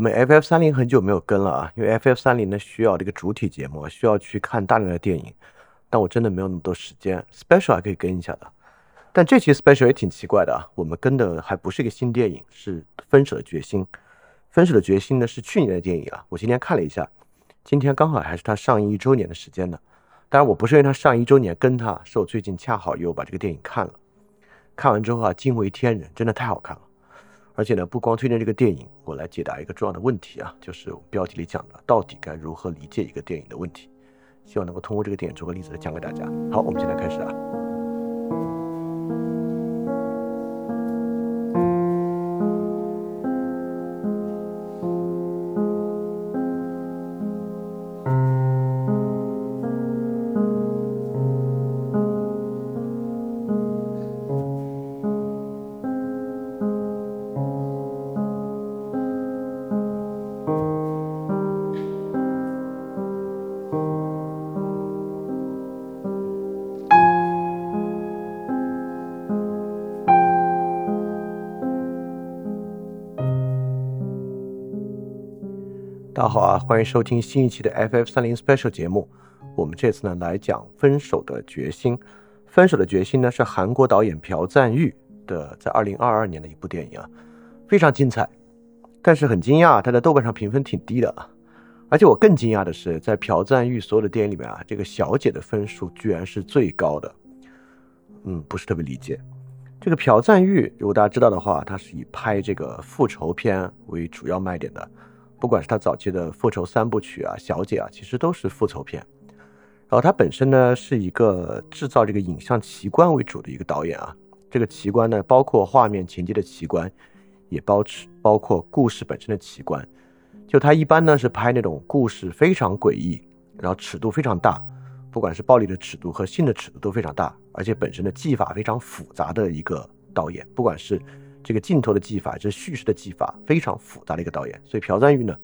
我们 FF 三零很久没有跟了啊，因为 FF 三零呢需要这个主体节目，需要去看大量的电影，但我真的没有那么多时间。Special 还可以跟一下的，但这期 Special 也挺奇怪的啊，我们跟的还不是一个新电影，是《分手的决心》。《分手的决心》呢是去年的电影啊，我今天看了一下，今天刚好还是它上映一周年的时间呢。当然我不是因为它上一周年跟它，是我最近恰好又把这个电影看了，看完之后啊惊为天人，真的太好看了。而且呢，不光推荐这个电影，我来解答一个重要的问题啊，就是我们标题里讲的，到底该如何理解一个电影的问题。希望能够通过这个电影做个例子来讲给大家。好，我们现在开始啊。好啊，欢迎收听新一期的 FF 三零 Special 节目。我们这次呢来讲《分手的决心》。《分手的决心》呢是韩国导演朴赞玉的在二零二二年的一部电影啊，非常精彩。但是很惊讶，他在豆瓣上评分挺低的啊。而且我更惊讶的是，在朴赞玉所有的电影里面啊，这个小姐的分数居然是最高的。嗯，不是特别理解。这个朴赞玉，如果大家知道的话，他是以拍这个复仇片为主要卖点的。不管是他早期的复仇三部曲啊，小姐啊，其实都是复仇片。然后他本身呢是一个制造这个影像奇观为主的一个导演啊。这个奇观呢，包括画面情节的奇观，也包包括故事本身的奇观。就他一般呢是拍那种故事非常诡异，然后尺度非常大，不管是暴力的尺度和性的尺度都非常大，而且本身的技法非常复杂的一个导演，不管是。这个镜头的技法，这叙事的技法非常复杂的一个导演，所以朴赞玉呢，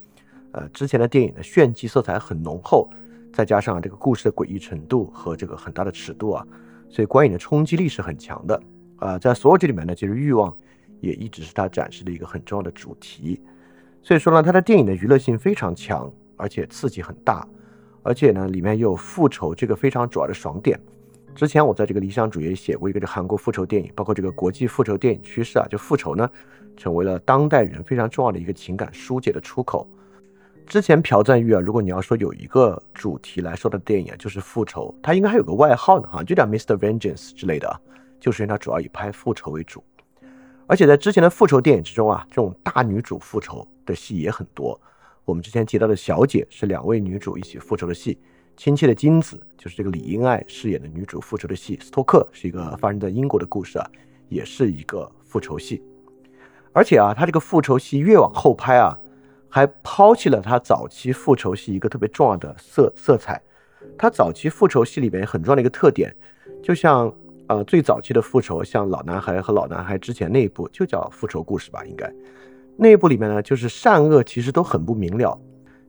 呃，之前的电影的炫技色彩很浓厚，再加上这个故事的诡异程度和这个很大的尺度啊，所以观影的冲击力是很强的啊。在所有这里面呢，其实欲望也一直是他展示的一个很重要的主题。所以说呢，他的电影的娱乐性非常强，而且刺激很大，而且呢，里面又有复仇这个非常主要的爽点。之前我在这个理想主义写过一个这韩国复仇电影，包括这个国际复仇电影趋势啊，就复仇呢成为了当代人非常重要的一个情感疏解的出口。之前朴赞玉啊，如果你要说有一个主题来说的电影啊，就是复仇，他应该还有个外号呢，哈，就叫 Mr. Vengeance 之类的啊，就是因为他主要以拍复仇为主，而且在之前的复仇电影之中啊，这种大女主复仇的戏也很多。我们之前提到的小姐是两位女主一起复仇的戏。亲切的金子就是这个李英爱饰演的女主复仇的戏，斯托克是一个发生在英国的故事啊，也是一个复仇戏。而且啊，他这个复仇戏越往后拍啊，还抛弃了他早期复仇戏一个特别重要的色色彩。他早期复仇戏里面很重要的一个特点，就像呃最早期的复仇，像老男孩和老男孩之前那一部就叫复仇故事吧，应该那一部里面呢，就是善恶其实都很不明了。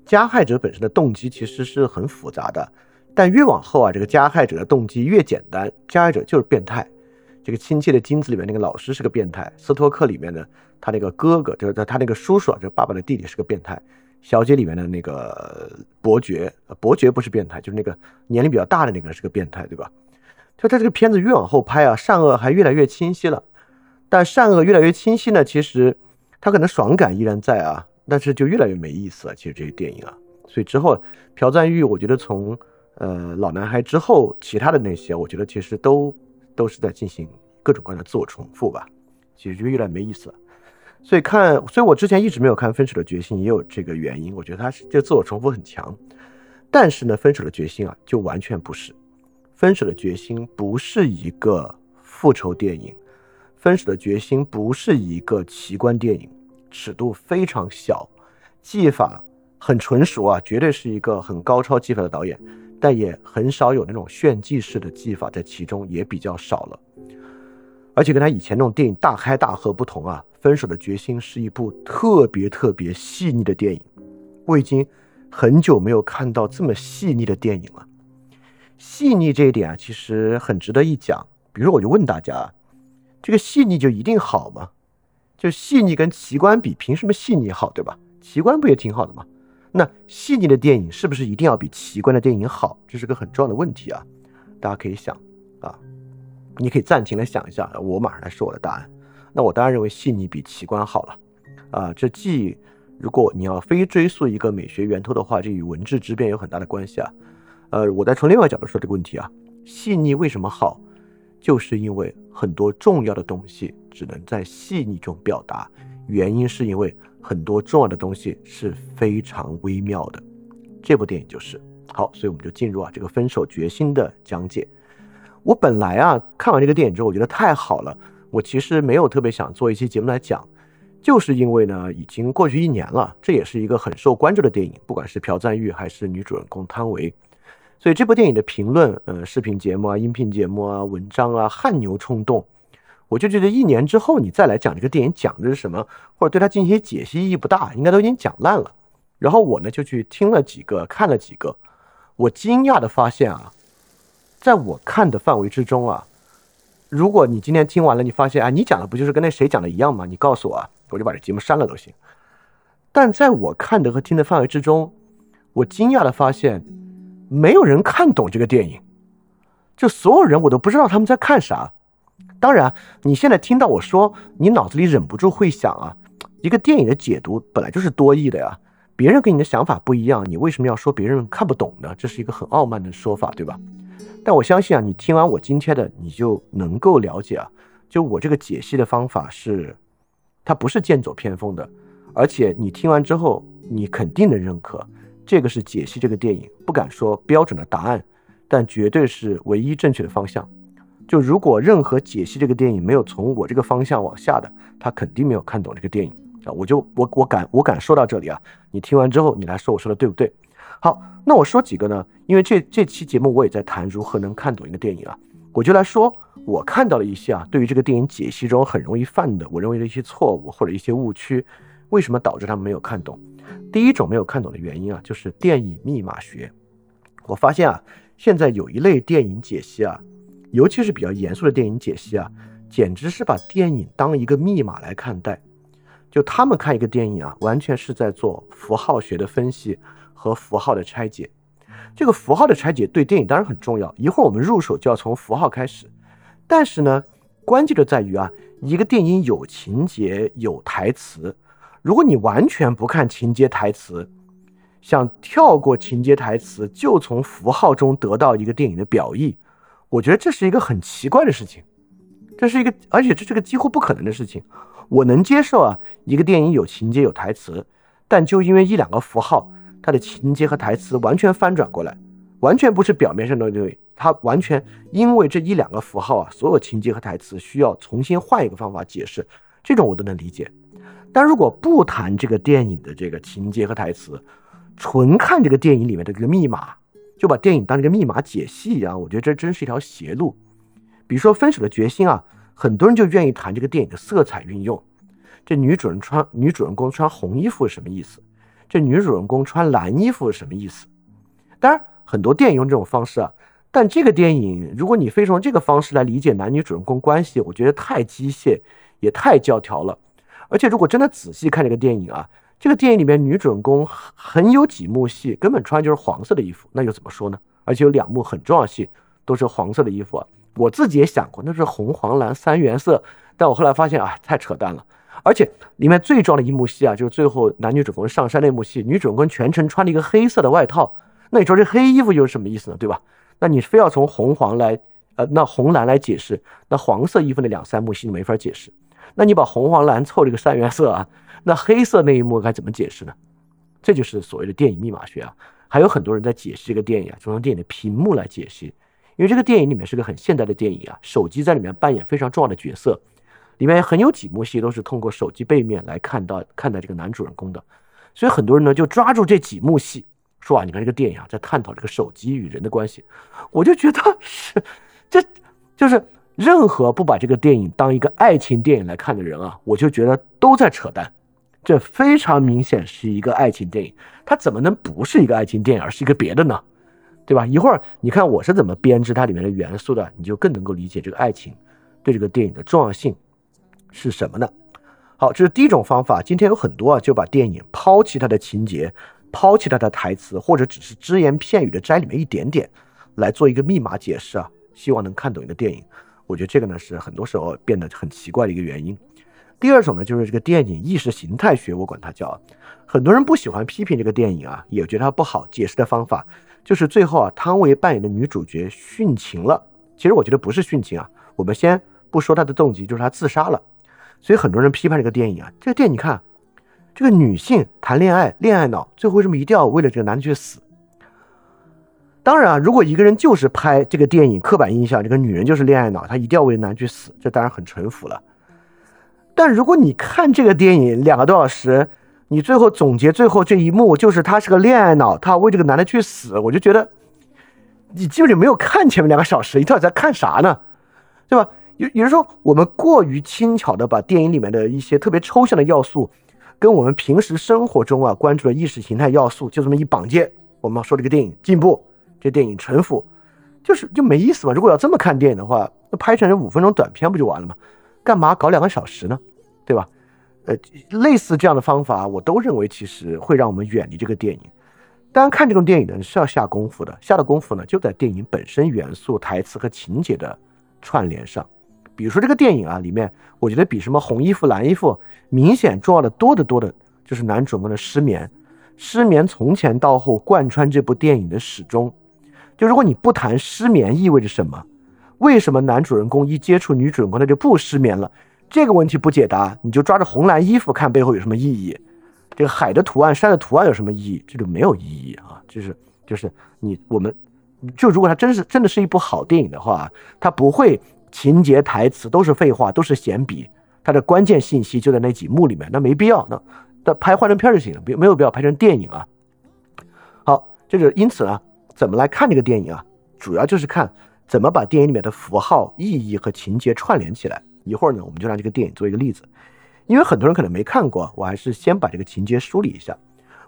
加害者本身的动机其实是很复杂的，但越往后啊，这个加害者的动机越简单，加害者就是变态。这个亲切的金子里面那个老师是个变态，斯托克里面呢，他那个哥哥就是他他那个叔叔啊，就爸爸的弟弟是个变态。小姐里面的那个伯爵，伯爵不是变态，就是那个年龄比较大的那个是个变态，对吧？就他这个片子越往后拍啊，善恶还越来越清晰了。但善恶越来越清晰呢，其实他可能爽感依然在啊。但是就越来越没意思了，其实这些电影啊，所以之后朴赞玉，我觉得从呃老男孩之后，其他的那些，我觉得其实都都是在进行各种各样的自我重复吧，其实就越来越没意思了。所以看，所以我之前一直没有看《分手的决心》，也有这个原因，我觉得他是这自我重复很强。但是呢，《分手的决心》啊，就完全不是，《分手的决心》不是一个复仇电影，《分手的决心》不是一个奇观电影。尺度非常小，技法很纯熟啊，绝对是一个很高超技法的导演，但也很少有那种炫技式的技法在其中，也比较少了。而且跟他以前那种电影大开大合不同啊，《分手的决心》是一部特别特别细腻的电影，我已经很久没有看到这么细腻的电影了。细腻这一点啊，其实很值得一讲。比如说，我就问大家，这个细腻就一定好吗？就细腻跟奇观比，凭什么细腻好，对吧？奇观不也挺好的吗？那细腻的电影是不是一定要比奇观的电影好？这是个很重要的问题啊！大家可以想啊，你可以暂停来想一下，我马上来说我的答案。那我当然认为细腻比奇观好了啊！这既如果你要非追溯一个美学源头的话，这与文质之变有很大的关系啊。呃，我再从另外角度说这个问题啊，细腻为什么好？就是因为很多重要的东西只能在细腻中表达，原因是因为很多重要的东西是非常微妙的。这部电影就是好，所以我们就进入啊这个分手决心的讲解。我本来啊看完这个电影之后，我觉得太好了，我其实没有特别想做一期节目来讲，就是因为呢已经过去一年了，这也是一个很受关注的电影，不管是朴赞玉还是女主人公汤唯。所以这部电影的评论，呃，视频节目啊、音频节目啊、文章啊，汗牛充栋。我就觉得一年之后你再来讲这个电影讲的是什么，或者对它进行一些解析，意义不大，应该都已经讲烂了。然后我呢就去听了几个，看了几个，我惊讶的发现啊，在我看的范围之中啊，如果你今天听完了，你发现啊，你讲的不就是跟那谁讲的一样吗？你告诉我啊，我就把这节目删了都行。但在我看的和听的范围之中，我惊讶的发现。没有人看懂这个电影，就所有人我都不知道他们在看啥。当然，你现在听到我说，你脑子里忍不住会想啊，一个电影的解读本来就是多义的呀，别人跟你的想法不一样，你为什么要说别人看不懂呢？这是一个很傲慢的说法，对吧？但我相信啊，你听完我今天的，你就能够了解啊，就我这个解析的方法是，它不是剑走偏锋的，而且你听完之后，你肯定能认可。这个是解析这个电影，不敢说标准的答案，但绝对是唯一正确的方向。就如果任何解析这个电影没有从我这个方向往下的，他肯定没有看懂这个电影啊！我就我我敢我敢说到这里啊！你听完之后，你来说我说的对不对？好，那我说几个呢？因为这这期节目我也在谈如何能看懂一个电影啊，我就来说我看到了一些啊，对于这个电影解析中很容易犯的，我认为的一些错误或者一些误区，为什么导致他们没有看懂？第一种没有看懂的原因啊，就是电影密码学。我发现啊，现在有一类电影解析啊，尤其是比较严肃的电影解析啊，简直是把电影当一个密码来看待。就他们看一个电影啊，完全是在做符号学的分析和符号的拆解。这个符号的拆解对电影当然很重要，一会儿我们入手就要从符号开始。但是呢，关键就在于啊，一个电影有情节有台词。如果你完全不看情节台词，想跳过情节台词就从符号中得到一个电影的表意，我觉得这是一个很奇怪的事情。这是一个，而且这是个几乎不可能的事情。我能接受啊，一个电影有情节有台词，但就因为一两个符号，它的情节和台词完全翻转过来，完全不是表面上的对，它完全因为这一两个符号啊，所有情节和台词需要重新换一个方法解释，这种我都能理解。但如果不谈这个电影的这个情节和台词，纯看这个电影里面的这个密码，就把电影当这个密码解析一样，我觉得这真是一条邪路。比如说《分手的决心》啊，很多人就愿意谈这个电影的色彩运用。这女主人穿女主人公穿红衣服是什么意思？这女主人公穿蓝衣服是什么意思？当然，很多电影用这种方式啊，但这个电影如果你非从这个方式来理解男女主人公关系，我觉得太机械，也太教条了。而且，如果真的仔细看这个电影啊，这个电影里面女主人公很有几幕戏根本穿就是黄色的衣服，那又怎么说呢？而且有两幕很重要戏都是黄色的衣服啊。我自己也想过那是红黄蓝三原色，但我后来发现啊，太扯淡了。而且里面最重要的一幕戏啊，就是最后男女主人公上山那幕戏，女主人公全程穿了一个黑色的外套。那你说这黑衣服又是什么意思呢？对吧？那你非要从红黄来，呃，那红蓝来解释，那黄色衣服那两三幕戏没法解释。那你把红黄蓝凑这个三原色啊，那黑色那一幕该怎么解释呢？这就是所谓的电影密码学啊。还有很多人在解释这个电影啊，就用电影的屏幕来解析，因为这个电影里面是个很现代的电影啊，手机在里面扮演非常重要的角色，里面很有几幕戏都是通过手机背面来看到看待这个男主人公的，所以很多人呢就抓住这几幕戏说啊，你看这个电影啊在探讨这个手机与人的关系，我就觉得是这就是。任何不把这个电影当一个爱情电影来看的人啊，我就觉得都在扯淡。这非常明显是一个爱情电影，它怎么能不是一个爱情电影，而是一个别的呢？对吧？一会儿你看我是怎么编织它里面的元素的，你就更能够理解这个爱情对这个电影的重要性是什么呢？好，这是第一种方法。今天有很多啊，就把电影抛弃它的情节，抛弃它的台词，或者只是只言片语的摘里面一点点，来做一个密码解释啊，希望能看懂一个电影。我觉得这个呢是很多时候变得很奇怪的一个原因。第二种呢，就是这个电影意识形态学，我管它叫，很多人不喜欢批评这个电影啊，也觉得它不好。解释的方法就是最后啊，汤唯扮演的女主角殉情了。其实我觉得不是殉情啊，我们先不说她的动机，就是她自杀了。所以很多人批判这个电影啊，这个电影你看，这个女性谈恋爱，恋爱脑，最后为什么一定要为了这个男的去死？当然啊，如果一个人就是拍这个电影，刻板印象，这个女人就是恋爱脑，她一定要为男去死，这当然很淳朴了。但如果你看这个电影两个多小时，你最后总结最后这一幕就是她是个恋爱脑，她为这个男的去死，我就觉得你基本就没有看前面两个小时，你到底在看啥呢？对吧？有有的时候我们过于轻巧的把电影里面的一些特别抽象的要素，跟我们平时生活中啊关注的意识形态要素就这么一绑接，我们要说这个电影进步。这电影陈腐，就是就没意思嘛。如果要这么看电影的话，那拍成五分钟短片不就完了吗？干嘛搞两个小时呢？对吧？呃，类似这样的方法，我都认为其实会让我们远离这个电影。当然，看这种电影呢是要下功夫的，下的功夫呢就在电影本身元素、台词和情节的串联上。比如说这个电影啊，里面我觉得比什么红衣服、蓝衣服明显重要的多得多的，就是男主人公的失眠。失眠从前到后贯穿这部电影的始终。就如果你不谈失眠意味着什么，为什么男主人公一接触女主人公他就不失眠了？这个问题不解答，你就抓着红蓝衣服看背后有什么意义？这个海的图案、山的图案有什么意义？这就没有意义啊！就是就是你我们就如果它真是真的是一部好电影的话，它不会情节台词都是废话，都是闲笔，它的关键信息就在那几幕里面，那没必要，那那拍幻灯片就行了，没没有必要拍成电影啊。好，这就因此呢。怎么来看这个电影啊？主要就是看怎么把电影里面的符号、意义和情节串联起来。一会儿呢，我们就拿这个电影做一个例子，因为很多人可能没看过，我还是先把这个情节梳理一下。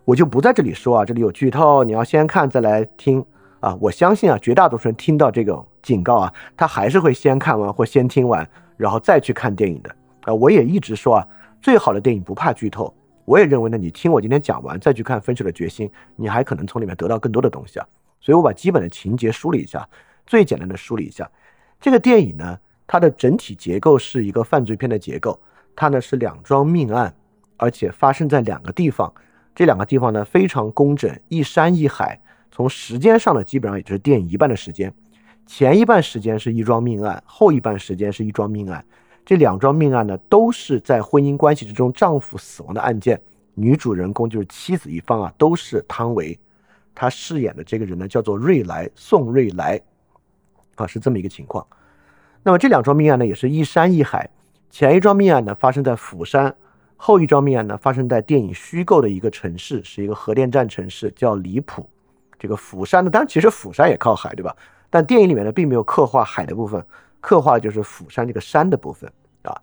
我就不在这里说啊，这里有剧透，你要先看再来听啊。我相信啊，绝大多数人听到这种警告啊，他还是会先看完或先听完，然后再去看电影的啊。我也一直说啊，最好的电影不怕剧透。我也认为呢，你听我今天讲完再去看《分手的决心》，你还可能从里面得到更多的东西啊。所以我把基本的情节梳理一下，最简单的梳理一下，这个电影呢，它的整体结构是一个犯罪片的结构，它呢是两桩命案，而且发生在两个地方，这两个地方呢非常工整，一山一海，从时间上呢基本上也就是电影一半的时间，前一半时间是一桩命案，后一半时间是一桩命案，这两桩命案呢都是在婚姻关系之中丈夫死亡的案件，女主人公就是妻子一方啊都是汤唯。他饰演的这个人呢，叫做瑞来，宋瑞来，啊，是这么一个情况。那么这两桩命案呢，也是一山一海。前一桩命案呢，发生在釜山；后一桩命案呢，发生在电影虚构的一个城市，是一个核电站城市，叫离谱。这个釜山呢，当然其实釜山也靠海，对吧？但电影里面呢，并没有刻画海的部分，刻画的就是釜山这个山的部分啊。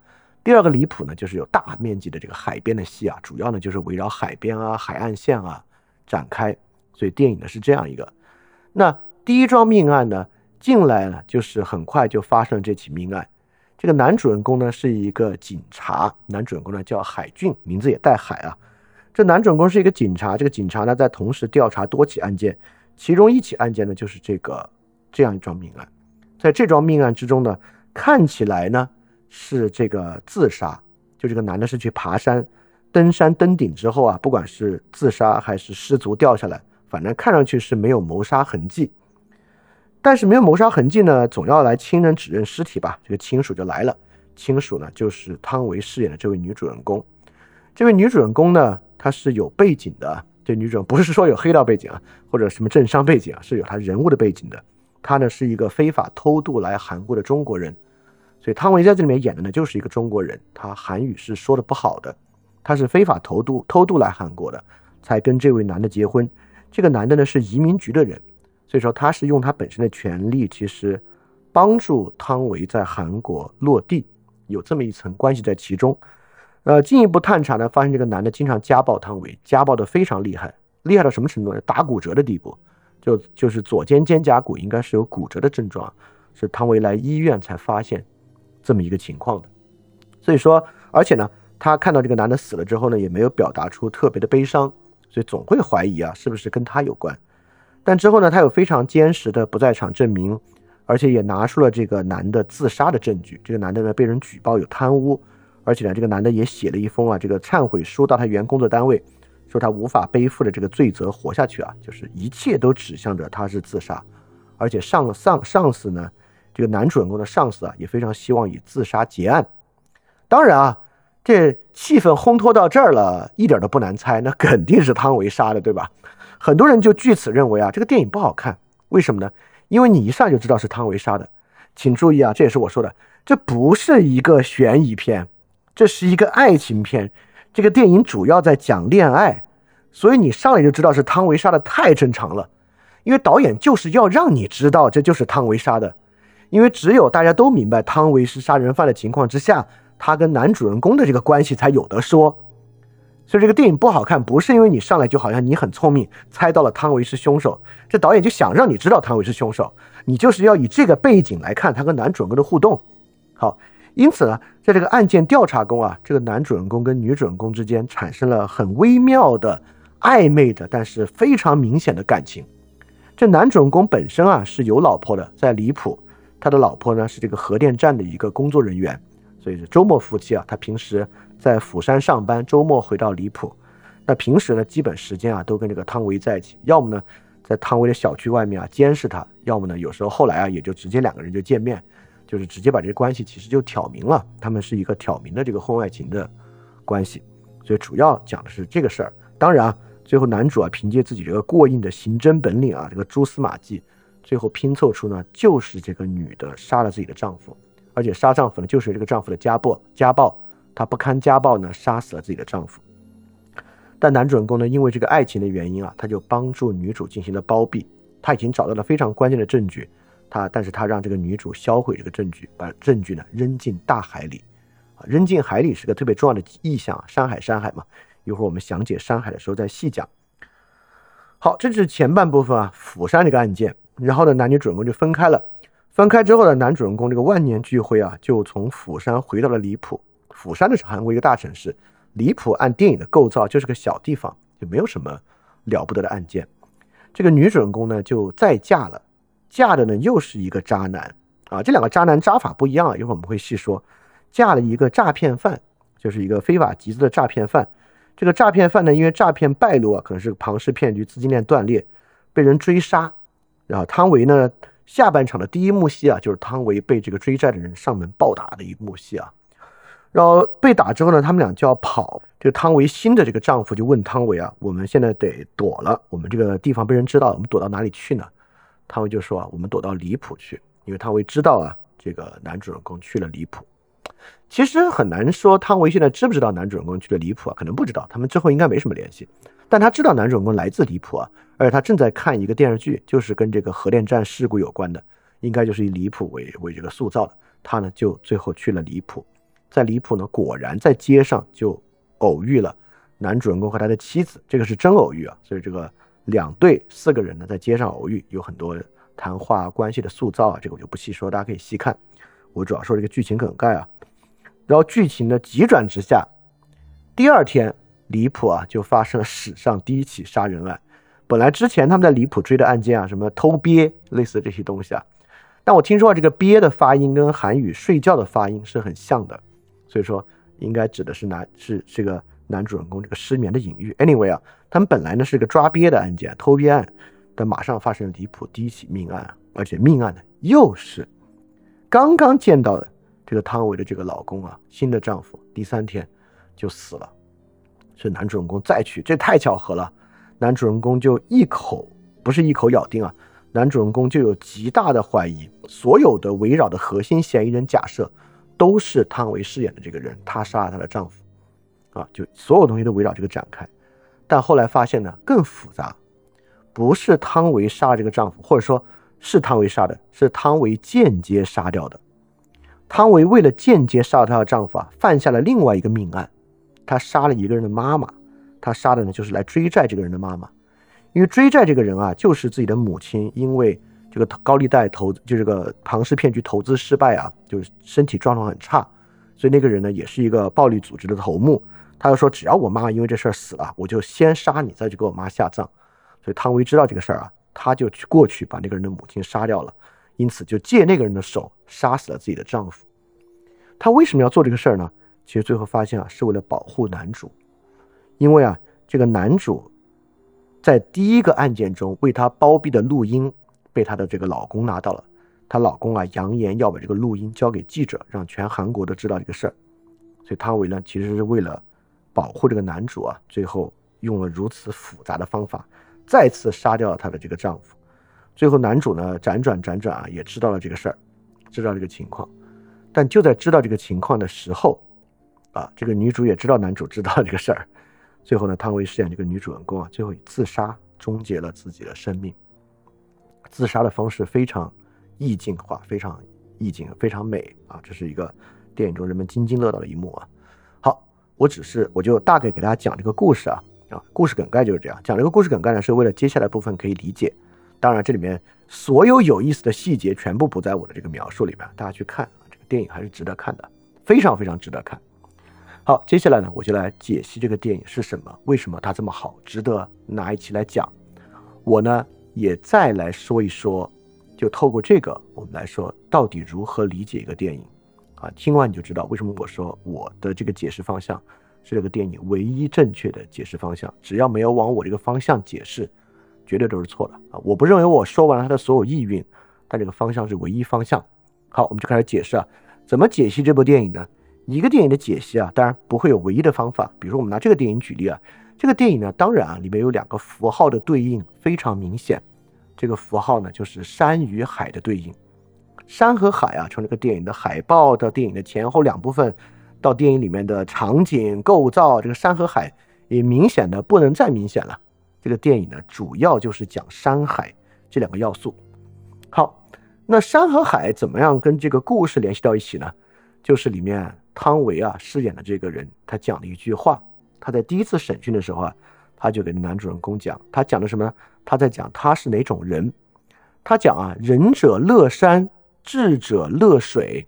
第二个离谱呢，就是有大面积的这个海边的戏啊，主要呢就是围绕海边啊、海岸线啊展开。所以电影呢是这样一个，那第一桩命案呢进来呢就是很快就发生了这起命案，这个男主人公呢是一个警察，男主人公呢叫海俊，名字也带海啊。这男主人公是一个警察，这个警察呢在同时调查多起案件，其中一起案件呢就是这个这样一桩命案，在这桩命案之中呢看起来呢是这个自杀，就这个男的是去爬山，登山登顶之后啊，不管是自杀还是失足掉下来。反正看上去是没有谋杀痕迹，但是没有谋杀痕迹呢，总要来亲人指认尸体吧？这个亲属就来了，亲属呢就是汤唯饰演的这位女主人公。这位女主人公呢，她是有背景的。这女主人不是说有黑道背景啊，或者什么政商背景啊，是有她人物的背景的。她呢是一个非法偷渡来韩国的中国人，所以汤唯在这里面演的呢就是一个中国人，她韩语是说的不好的，她是非法偷渡偷渡来韩国的，才跟这位男的结婚。这个男的呢是移民局的人，所以说他是用他本身的权利，其实帮助汤唯在韩国落地，有这么一层关系在其中。呃，进一步探查呢，发现这个男的经常家暴汤唯，家暴的非常厉害，厉害到什么程度呢？打骨折的地步，就就是左肩肩胛骨应该是有骨折的症状，是汤唯来医院才发现这么一个情况的。所以说，而且呢，他看到这个男的死了之后呢，也没有表达出特别的悲伤，所以总会怀疑啊，是不是跟他有关？但之后呢，他有非常坚实的不在场证明，而且也拿出了这个男的自杀的证据。这个男的呢，被人举报有贪污，而且呢，这个男的也写了一封啊，这个忏悔书到他原工作单位，说他无法背负的这个罪责活下去啊，就是一切都指向着他是自杀，而且上上上司呢，这个男主人公的上司啊，也非常希望以自杀结案。当然啊。这气氛烘托到这儿了，一点都不难猜，那肯定是汤唯杀的，对吧？很多人就据此认为啊，这个电影不好看，为什么呢？因为你一上就知道是汤唯杀的。请注意啊，这也是我说的，这不是一个悬疑片，这是一个爱情片。这个电影主要在讲恋爱，所以你上来就知道是汤唯杀的，太正常了。因为导演就是要让你知道这就是汤唯杀的，因为只有大家都明白汤唯是杀人犯的情况之下。他跟男主人公的这个关系才有的说，所以这个电影不好看，不是因为你上来就好像你很聪明，猜到了汤唯是凶手，这导演就想让你知道汤唯是凶手，你就是要以这个背景来看他跟男主人公的互动。好，因此呢，在这个案件调查中啊，这个男主人公跟女主人公之间产生了很微妙的暧昧的，但是非常明显的感情。这男主人公本身啊是有老婆的，在离谱，他的老婆呢是这个核电站的一个工作人员。所以是周末夫妻啊，他平时在釜山上班，周末回到离谱。那平时呢，基本时间啊都跟这个汤唯在一起，要么呢在汤唯的小区外面啊监视他，要么呢有时候后来啊也就直接两个人就见面，就是直接把这个关系其实就挑明了，他们是一个挑明的这个婚外情的关系。所以主要讲的是这个事儿。当然啊，最后男主啊凭借自己这个过硬的刑侦本领啊，这个蛛丝马迹，最后拼凑出呢就是这个女的杀了自己的丈夫。而且杀丈夫呢，就是这个丈夫的家暴，家暴，她不堪家暴呢，杀死了自己的丈夫。但男主人公呢，因为这个爱情的原因啊，他就帮助女主进行了包庇。他已经找到了非常关键的证据，他，但是他让这个女主销毁这个证据，把证据呢扔进大海里。啊，扔进海里是个特别重要的意象啊，山海山海嘛。一会儿我们详解山海的时候再细讲。好，这是前半部分啊，釜山这个案件。然后呢，男女主人公就分开了。分开之后呢，男主人公这个万念俱灰啊，就从釜山回到了离谱。釜山呢是韩国一个大城市，离谱按电影的构造就是个小地方，就没有什么了不得的案件。这个女主人公呢就再嫁了，嫁的呢又是一个渣男啊。这两个渣男渣法不一样，一会儿我们会细说。嫁了一个诈骗犯，就是一个非法集资的诈骗犯。这个诈骗犯呢，因为诈骗败露啊，可能是庞氏骗局，资金链断裂，被人追杀。然后汤唯呢？下半场的第一幕戏啊，就是汤唯被这个追债的人上门暴打的一幕戏啊。然后被打之后呢，他们俩就要跑。这个汤唯新的这个丈夫就问汤唯啊：“我们现在得躲了，我们这个地方被人知道了，我们躲到哪里去呢？”汤唯就说啊：“我们躲到离谱去，因为汤唯知道啊，这个男主人公去了离谱。其实很难说汤唯现在知不知道男主人公去了离谱啊？可能不知道，他们之后应该没什么联系。但他知道男主人公来自离谱啊。”而且他正在看一个电视剧，就是跟这个核电站事故有关的，应该就是以离谱为为这个塑造的。他呢就最后去了离谱，在离谱呢果然在街上就偶遇了男主人公和他的妻子，这个是真偶遇啊。所以这个两对四个人呢在街上偶遇，有很多谈话关系的塑造啊，这个我就不细说，大家可以细看。我主要说这个剧情梗概啊。然后剧情的急转直下，第二天离谱啊就发生了史上第一起杀人案。本来之前他们在离谱追的案件啊，什么偷鳖类似这些东西啊，但我听说啊，这个鳖的发音跟韩语睡觉的发音是很像的，所以说应该指的是男是这个男主人公这个失眠的隐喻。Anyway 啊，他们本来呢是个抓鳖的案件，偷鳖案，但马上发生了离谱第一起命案，而且命案呢又是刚刚见到的这个汤唯的这个老公啊，新的丈夫，第三天就死了，是男主人公再去，这太巧合了。男主人公就一口不是一口咬定啊，男主人公就有极大的怀疑，所有的围绕的核心嫌疑人假设都是汤唯饰演的这个人，她杀了她的丈夫，啊，就所有东西都围绕这个展开。但后来发现呢，更复杂，不是汤唯杀了这个丈夫，或者说是汤唯杀的，是汤唯间接杀掉的。汤唯为了间接杀了她的丈夫啊，犯下了另外一个命案，她杀了一个人的妈妈。她杀的呢，就是来追债这个人的妈妈，因为追债这个人啊，就是自己的母亲，因为这个高利贷投，就这个庞氏骗局投资失败啊，就是身体状况很差，所以那个人呢也是一个暴力组织的头目。他就说，只要我妈因为这事儿死了，我就先杀你，再去给我妈下葬。所以汤唯知道这个事儿啊，他就去过去把那个人的母亲杀掉了，因此就借那个人的手杀死了自己的丈夫。她为什么要做这个事儿呢？其实最后发现啊，是为了保护男主，因为啊，这个男主在第一个案件中为他包庇的录音被他的这个老公拿到了，她老公啊扬言要把这个录音交给记者，让全韩国都知道这个事儿。所以汤唯呢，其实是为了。保护这个男主啊，最后用了如此复杂的方法，再次杀掉了她的这个丈夫。最后男主呢，辗转辗转啊，也知道了这个事儿，知道这个情况。但就在知道这个情况的时候，啊，这个女主也知道男主知道这个事儿。最后呢，汤唯饰演这个女主人公啊，最后以自杀终结了自己的生命。自杀的方式非常意境化，非常意境，非常美啊！这是一个电影中人们津津乐道的一幕啊。好我只是，我就大概给大家讲这个故事啊啊，故事梗概就是这样。讲这个故事梗概呢，是为了接下来部分可以理解。当然，这里面所有有意思的细节全部不在我的这个描述里面，大家去看啊，这个电影还是值得看的，非常非常值得看。好，接下来呢，我就来解析这个电影是什么，为什么它这么好，值得拿一起来讲。我呢，也再来说一说，就透过这个，我们来说到底如何理解一个电影。啊，听完你就知道为什么我说我的这个解释方向是这个电影唯一正确的解释方向。只要没有往我这个方向解释，绝对都是错的啊！我不认为我说完了它的所有意蕴，但这个方向是唯一方向。好，我们就开始解释啊，怎么解析这部电影呢？一个电影的解析啊，当然不会有唯一的方法。比如说，我们拿这个电影举例啊，这个电影呢，当然啊，里面有两个符号的对应非常明显，这个符号呢，就是山与海的对应。山和海啊，从这个电影的海报到电影的前后两部分，到电影里面的场景构造，这个山和海也明显的不能再明显了。这个电影呢，主要就是讲山海这两个要素。好，那山和海怎么样跟这个故事联系到一起呢？就是里面汤唯啊饰演的这个人，他讲了一句话。他在第一次审讯的时候啊，他就给男主人公讲，他讲的什么呢？他在讲他是哪种人。他讲啊，仁者乐山。智者乐水，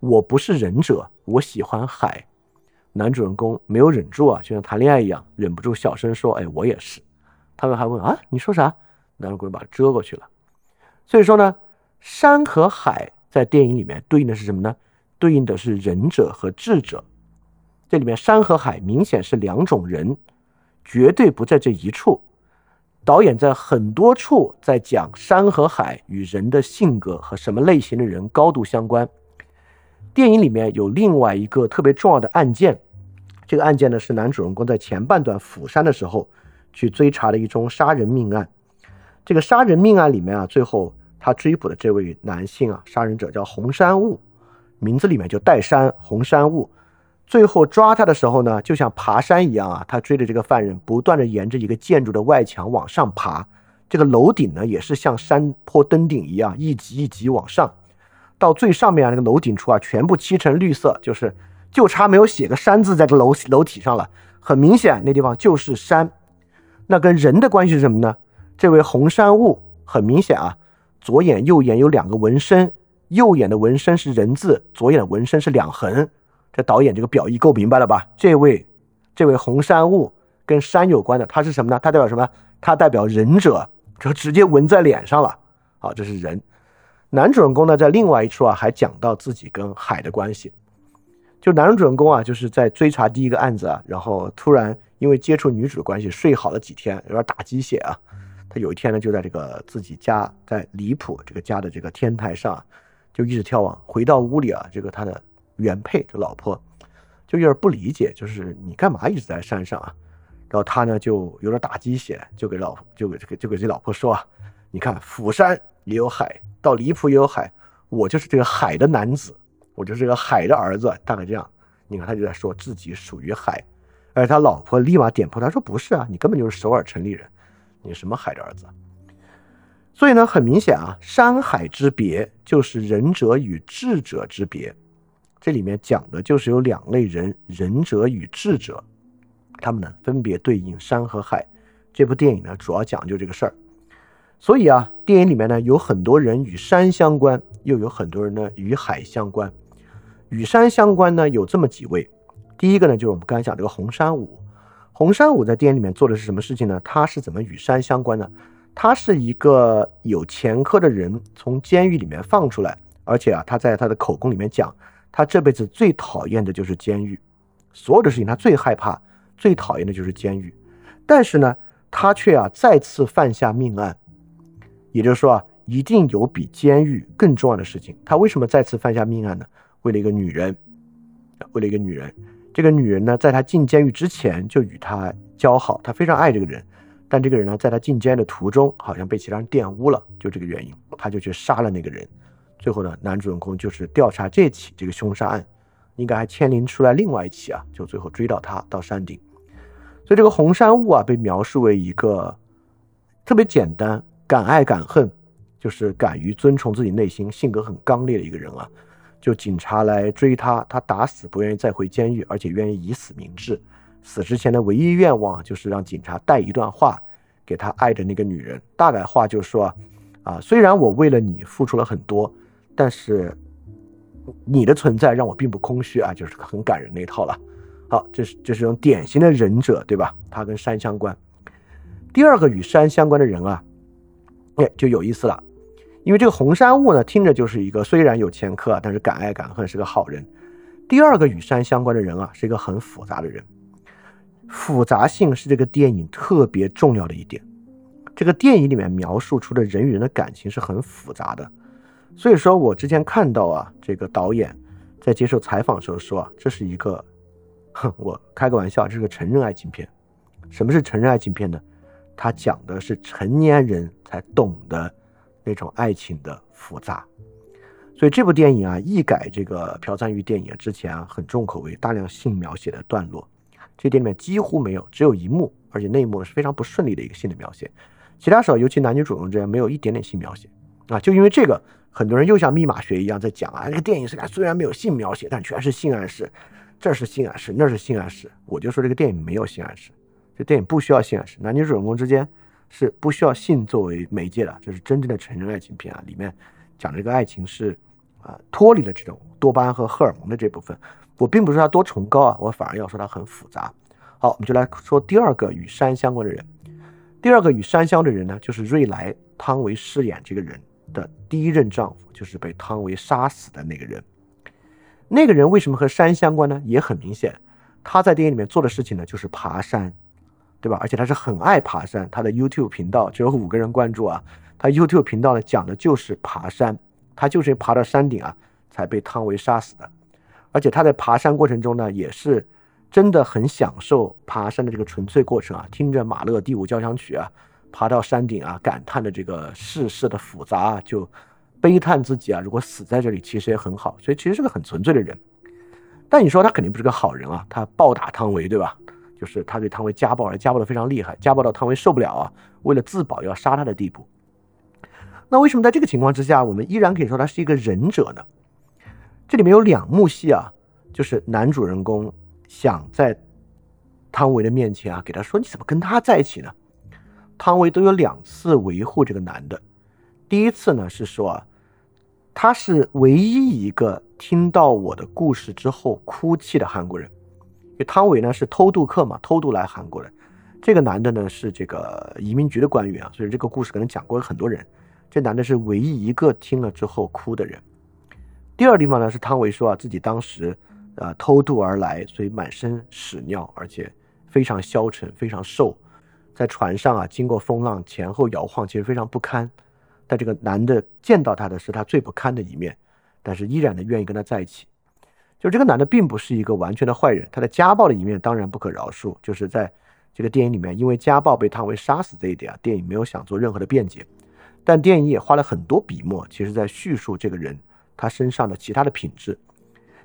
我不是仁者，我喜欢海。男主人公没有忍住啊，就像谈恋爱一样，忍不住小声说：“哎，我也是。”他们还问啊，你说啥？男主人公把遮过去了。所以说呢，山和海在电影里面对应的是什么呢？对应的是仁者和智者。这里面山和海明显是两种人，绝对不在这一处。导演在很多处在讲山和海与人的性格和什么类型的人高度相关。电影里面有另外一个特别重要的案件，这个案件呢是男主人公在前半段釜山的时候去追查的一宗杀人命案。这个杀人命案里面啊，最后他追捕的这位男性啊，杀人者叫红山雾，名字里面就带山，红山雾。最后抓他的时候呢，就像爬山一样啊，他追着这个犯人，不断的沿着一个建筑的外墙往上爬。这个楼顶呢，也是像山坡登顶一样，一级一级往上，到最上面啊，那个楼顶处啊，全部漆成绿色，就是就差没有写个山字在这楼楼体上了。很明显，那地方就是山。那跟人的关系是什么呢？这位红山雾很明显啊，左眼右眼有两个纹身，右眼的纹身是人字，左眼的纹身是两横。这导演这个表意够明白了吧？这位，这位红山雾跟山有关的，他是什么呢？他代表什么？他代表忍者，就直接纹在脸上了。好，这是人。男主人公呢，在另外一处啊，还讲到自己跟海的关系。就男主人公啊，就是在追查第一个案子啊，然后突然因为接触女主的关系，睡好了几天，有点打鸡血啊。他有一天呢，就在这个自己家，在离谱这个家的这个天台上，就一直眺望。回到屋里啊，这个他的。原配这老婆就有点不理解，就是你干嘛一直在山上啊？然后他呢就有点打鸡血，就给老就给这个就给这老婆说啊，你看釜山也有海，到离谱也有海，我就是这个海的男子，我就是这个海的儿子，大概这样。你看他就在说自己属于海，而他老婆立马点破他说不是啊，你根本就是首尔城里人，你什么海的儿子？所以呢，很明显啊，山海之别就是仁者与智者之别。这里面讲的就是有两类人，仁者与智者，他们呢分别对应山和海。这部电影呢主要讲究这个事儿，所以啊，电影里面呢有很多人与山相关，又有很多人呢与海相关。与山相关呢有这么几位，第一个呢就是我们刚才讲这个红山武。红山武在电影里面做的是什么事情呢？他是怎么与山相关呢？他是一个有前科的人，从监狱里面放出来，而且啊，他在他的口供里面讲，他这辈子最讨厌的就是监狱，所有的事情他最害怕、最讨厌的就是监狱。但是呢，他却啊再次犯下命案，也就是说啊，一定有比监狱更重要的事情。他为什么再次犯下命案呢？为了一个女人，为了一个女人。这个女人呢，在他进监狱之前就与他交好，他非常爱这个人。但这个人呢，在他进监狱的途中，好像被其他人玷污了，就这个原因，他就去杀了那个人。最后呢，男主人公就是调查这起这个凶杀案，应该还牵连出来另外一起啊，就最后追到他到山顶。所以这个红山雾啊，被描述为一个特别简单、敢爱敢恨，就是敢于遵从自己内心、性格很刚烈的一个人啊。就警察来追他，他打死不愿意再回监狱，而且愿意以死明志。死之前的唯一愿望就是让警察带一段话给他爱的那个女人。大概话就是说，啊，虽然我为了你付出了很多，但是你的存在让我并不空虚啊，就是很感人那一套了。好，这是这是种典型的忍者，对吧？他跟山相关。第二个与山相关的人啊，哎，就有意思了。因为这个红山雾呢，听着就是一个虽然有前科，但是敢爱敢恨，是个好人。第二个与山相关的人啊，是一个很复杂的人。复杂性是这个电影特别重要的一点。这个电影里面描述出的人与人的感情是很复杂的。所以说我之前看到啊，这个导演在接受采访的时候说啊，这是一个，哼，我开个玩笑，这是个成人爱情片。什么是成人爱情片呢？它讲的是成年人才懂得。那种爱情的复杂，所以这部电影啊，一改这个朴赞玉电影之前啊很重口味、大量性描写的段落，这电影里面几乎没有，只有一幕，而且那一幕是非常不顺利的一个性的描写。其他时候，尤其男女主人公之间没有一点点性描写啊，就因为这个，很多人又像密码学一样在讲啊，这个电影虽然虽然没有性描写，但全是性暗示，这是性暗示，那是性暗示。我就说这个电影没有性暗示，这电影不需要性暗示，男女主人公之间。是不需要性作为媒介的，这是真正的成人爱情片啊！里面讲的这个爱情是啊脱离了这种多巴胺和荷尔蒙的这部分。我并不是说它多崇高啊，我反而要说它很复杂。好，我们就来说第二个与山相关的人。第二个与山相关的人呢，就是瑞莱汤唯饰演这个人的第一任丈夫，就是被汤唯杀死的那个人。那个人为什么和山相关呢？也很明显，他在电影里面做的事情呢，就是爬山。对吧？而且他是很爱爬山，他的 YouTube 频道只有五个人关注啊。他 YouTube 频道呢讲的就是爬山，他就是爬到山顶啊才被汤唯杀死的。而且他在爬山过程中呢，也是真的很享受爬山的这个纯粹过程啊，听着马勒第五交响曲啊，爬到山顶啊，感叹的这个世事的复杂啊，就悲叹自己啊，如果死在这里其实也很好。所以其实是个很纯粹的人。但你说他肯定不是个好人啊，他暴打汤唯，对吧？就是他对汤唯家暴，而家暴的非常厉害，家暴到汤唯受不了啊，为了自保要杀他的地步。那为什么在这个情况之下，我们依然可以说他是一个忍者呢？这里面有两幕戏啊，就是男主人公想在汤唯的面前啊，给他说你怎么跟他在一起呢？汤唯都有两次维护这个男的。第一次呢是说啊，他是唯一一个听到我的故事之后哭泣的韩国人。因为汤唯呢是偷渡客嘛，偷渡来韩国的。这个男的呢是这个移民局的官员啊，所以这个故事可能讲过很多人。这男的是唯一一个听了之后哭的人。第二地方呢是汤唯说啊，自己当时呃偷渡而来，所以满身屎尿，而且非常消沉，非常瘦，在船上啊经过风浪前后摇晃，其实非常不堪。但这个男的见到他的是他最不堪的一面，但是依然的愿意跟他在一起。就这个男的并不是一个完全的坏人，他的家暴的一面当然不可饶恕。就是在这个电影里面，因为家暴被汤唯杀死这一点啊，电影没有想做任何的辩解，但电影也花了很多笔墨，其实在叙述这个人他身上的其他的品质。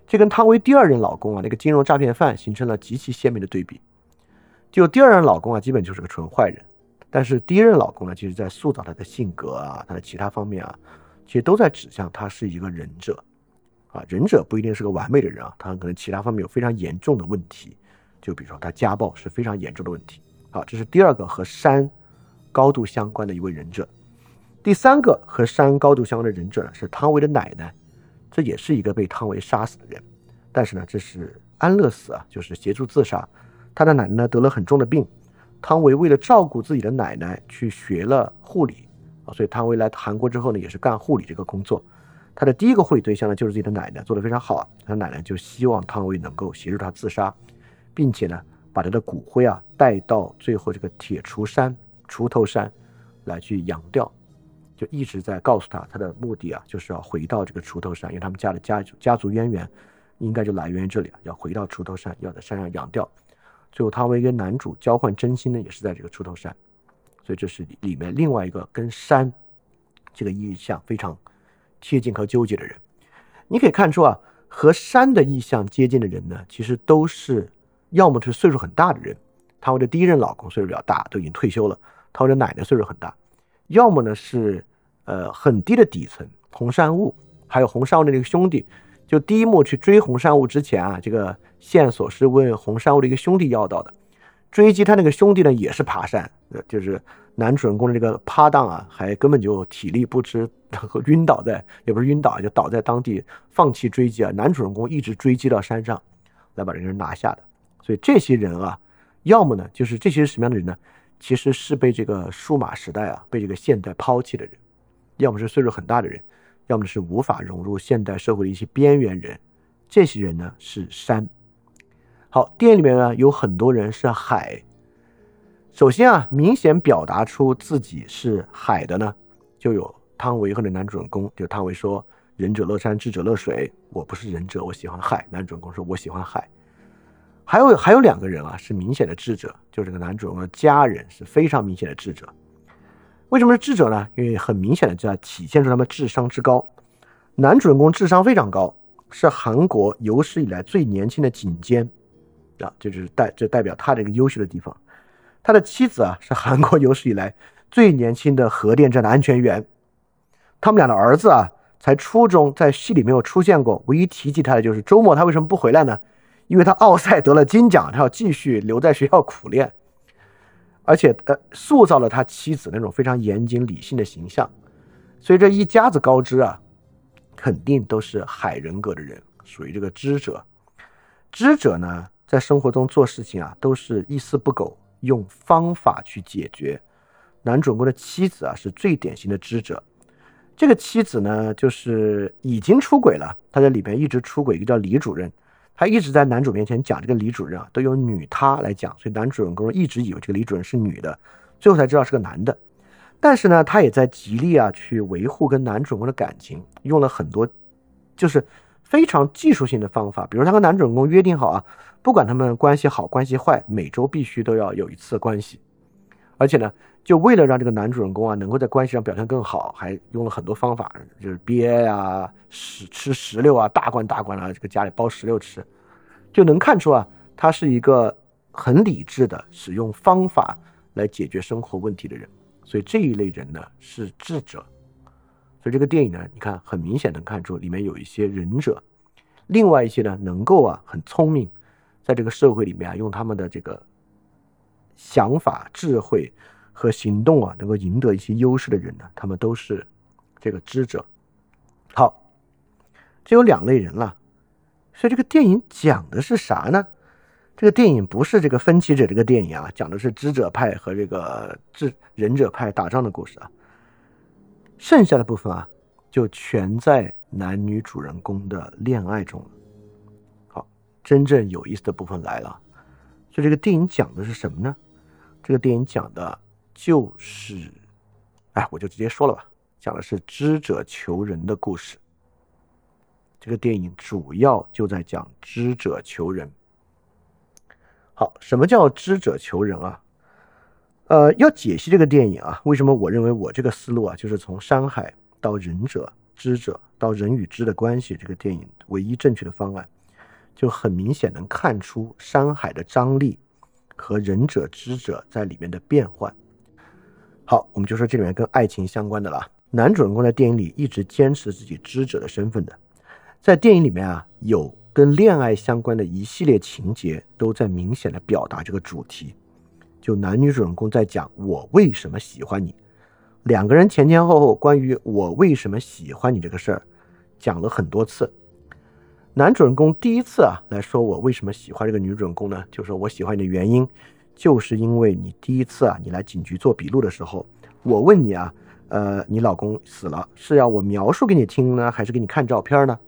这跟汤唯第二任老公啊那个金融诈骗犯形成了极其鲜明的对比。就第二任老公啊，基本就是个纯坏人，但是第一任老公呢，其实在塑造他的性格啊，他的其他方面啊，其实都在指向他是一个忍者。啊，忍者不一定是个完美的人啊，他可能其他方面有非常严重的问题，就比如说他家暴是非常严重的问题。好，这是第二个和山高度相关的一位忍者。第三个和山高度相关的忍者呢是汤唯的奶奶，这也是一个被汤唯杀死的人。但是呢，这是安乐死啊，就是协助自杀。他的奶奶呢得了很重的病，汤唯为了照顾自己的奶奶去学了护理啊，所以汤唯来韩国之后呢，也是干护理这个工作。他的第一个护理对象呢就是自己的奶奶，做得非常好啊。他奶奶就希望汤唯能够协助他自杀，并且呢把他的骨灰啊带到最后这个铁锄山、锄头山来去养掉。就一直在告诉他，他的目的啊，就是要回到这个锄头山，因为他们家的家家族渊源，应该就来源于这里啊，要回到锄头山，要在山上养掉。最后，汤唯跟男主交换真心呢，也是在这个锄头山。所以，这是里面另外一个跟山这个意象非常贴近和纠结的人。你可以看出啊，和山的意象接近的人呢，其实都是要么是岁数很大的人，他的第一任老公岁数比较大，都已经退休了，他的奶奶岁数很大，要么呢是。呃，很低的底层，红山雾，还有红山雾的那个兄弟，就第一幕去追红山雾之前啊，这个线索是问红山雾的一个兄弟要到的。追击他那个兄弟呢，也是爬山，呃，就是男主人公的这个趴档啊，还根本就体力不支，然后晕倒在，也不是晕倒，就倒在当地，放弃追击啊。男主人公一直追击到山上，来把这个人拿下的。所以这些人啊，要么呢，就是这些是什么样的人呢？其实是被这个数码时代啊，被这个现代抛弃的人。要么是岁数很大的人，要么是无法融入现代社会的一些边缘人，这些人呢是山。好，电影里面呢有很多人是海。首先啊，明显表达出自己是海的呢，就有汤唯和那男主人公。就汤唯说：“仁者乐山，智者乐水。”我不是仁者，我喜欢海。男主人公说：“我喜欢海。”还有还有两个人啊，是明显的智者，就这个男主人公的家人是非常明显的智者。为什么是智者呢？因为很明显的在体现出他们智商之高。男主人公智商非常高，是韩国有史以来最年轻的警监，啊，这就是代这代表他这个优秀的地方。他的妻子啊，是韩国有史以来最年轻的核电站的安全员。他们俩的儿子啊，才初中，在戏里没有出现过。唯一提及他的就是周末他为什么不回来呢？因为他奥赛得了金奖，他要继续留在学校苦练。而且，呃，塑造了他妻子那种非常严谨理性的形象，所以这一家子高知啊，肯定都是海人格的人，属于这个知者。知者呢，在生活中做事情啊，都是一丝不苟，用方法去解决。男主人公的妻子啊，是最典型的知者。这个妻子呢，就是已经出轨了，他在里边一直出轨，一个叫李主任。他一直在男主面前讲这个李主任啊，都用女他来讲，所以男主人公一直以为这个李主任是女的，最后才知道是个男的。但是呢，他也在极力啊去维护跟男主人公的感情，用了很多就是非常技术性的方法，比如他跟男主人公约定好啊，不管他们关系好关系坏，每周必须都要有一次关系，而且呢。就为了让这个男主人公啊能够在关系上表现更好，还用了很多方法，就是憋呀、石吃石榴啊、大罐大罐啊，这个家里包石榴吃，就能看出啊，他是一个很理智的使用方法来解决生活问题的人。所以这一类人呢是智者。所以这个电影呢，你看很明显能看出里面有一些忍者，另外一些呢能够啊很聪明，在这个社会里面啊用他们的这个想法智慧。和行动啊，能够赢得一些优势的人呢，他们都是这个知者。好，这有两类人了。所以这个电影讲的是啥呢？这个电影不是这个分歧者这个电影啊，讲的是知者派和这个智忍者派打仗的故事啊。剩下的部分啊，就全在男女主人公的恋爱中了。真正有意思的部分来了。所以这个电影讲的是什么呢？这个电影讲的。就是，哎，我就直接说了吧，讲的是知者求人的故事。这个电影主要就在讲知者求人。好，什么叫知者求人啊？呃，要解析这个电影啊，为什么我认为我这个思路啊，就是从山海到仁者、知者到人与知的关系，这个电影唯一正确的方案，就很明显能看出山海的张力和仁者、知者在里面的变换。好，我们就说这里面跟爱情相关的了。男主人公在电影里一直坚持自己知者的身份的，在电影里面啊，有跟恋爱相关的一系列情节都在明显的表达这个主题。就男女主人公在讲我为什么喜欢你，两个人前前后后关于我为什么喜欢你这个事儿讲了很多次。男主人公第一次啊来说我为什么喜欢这个女主人公呢？就说我喜欢你的原因，就是因为你第一次啊你来警局做笔录的时候，我问你啊，呃，你老公死了，是要我描述给你听呢，还是给你看照片呢？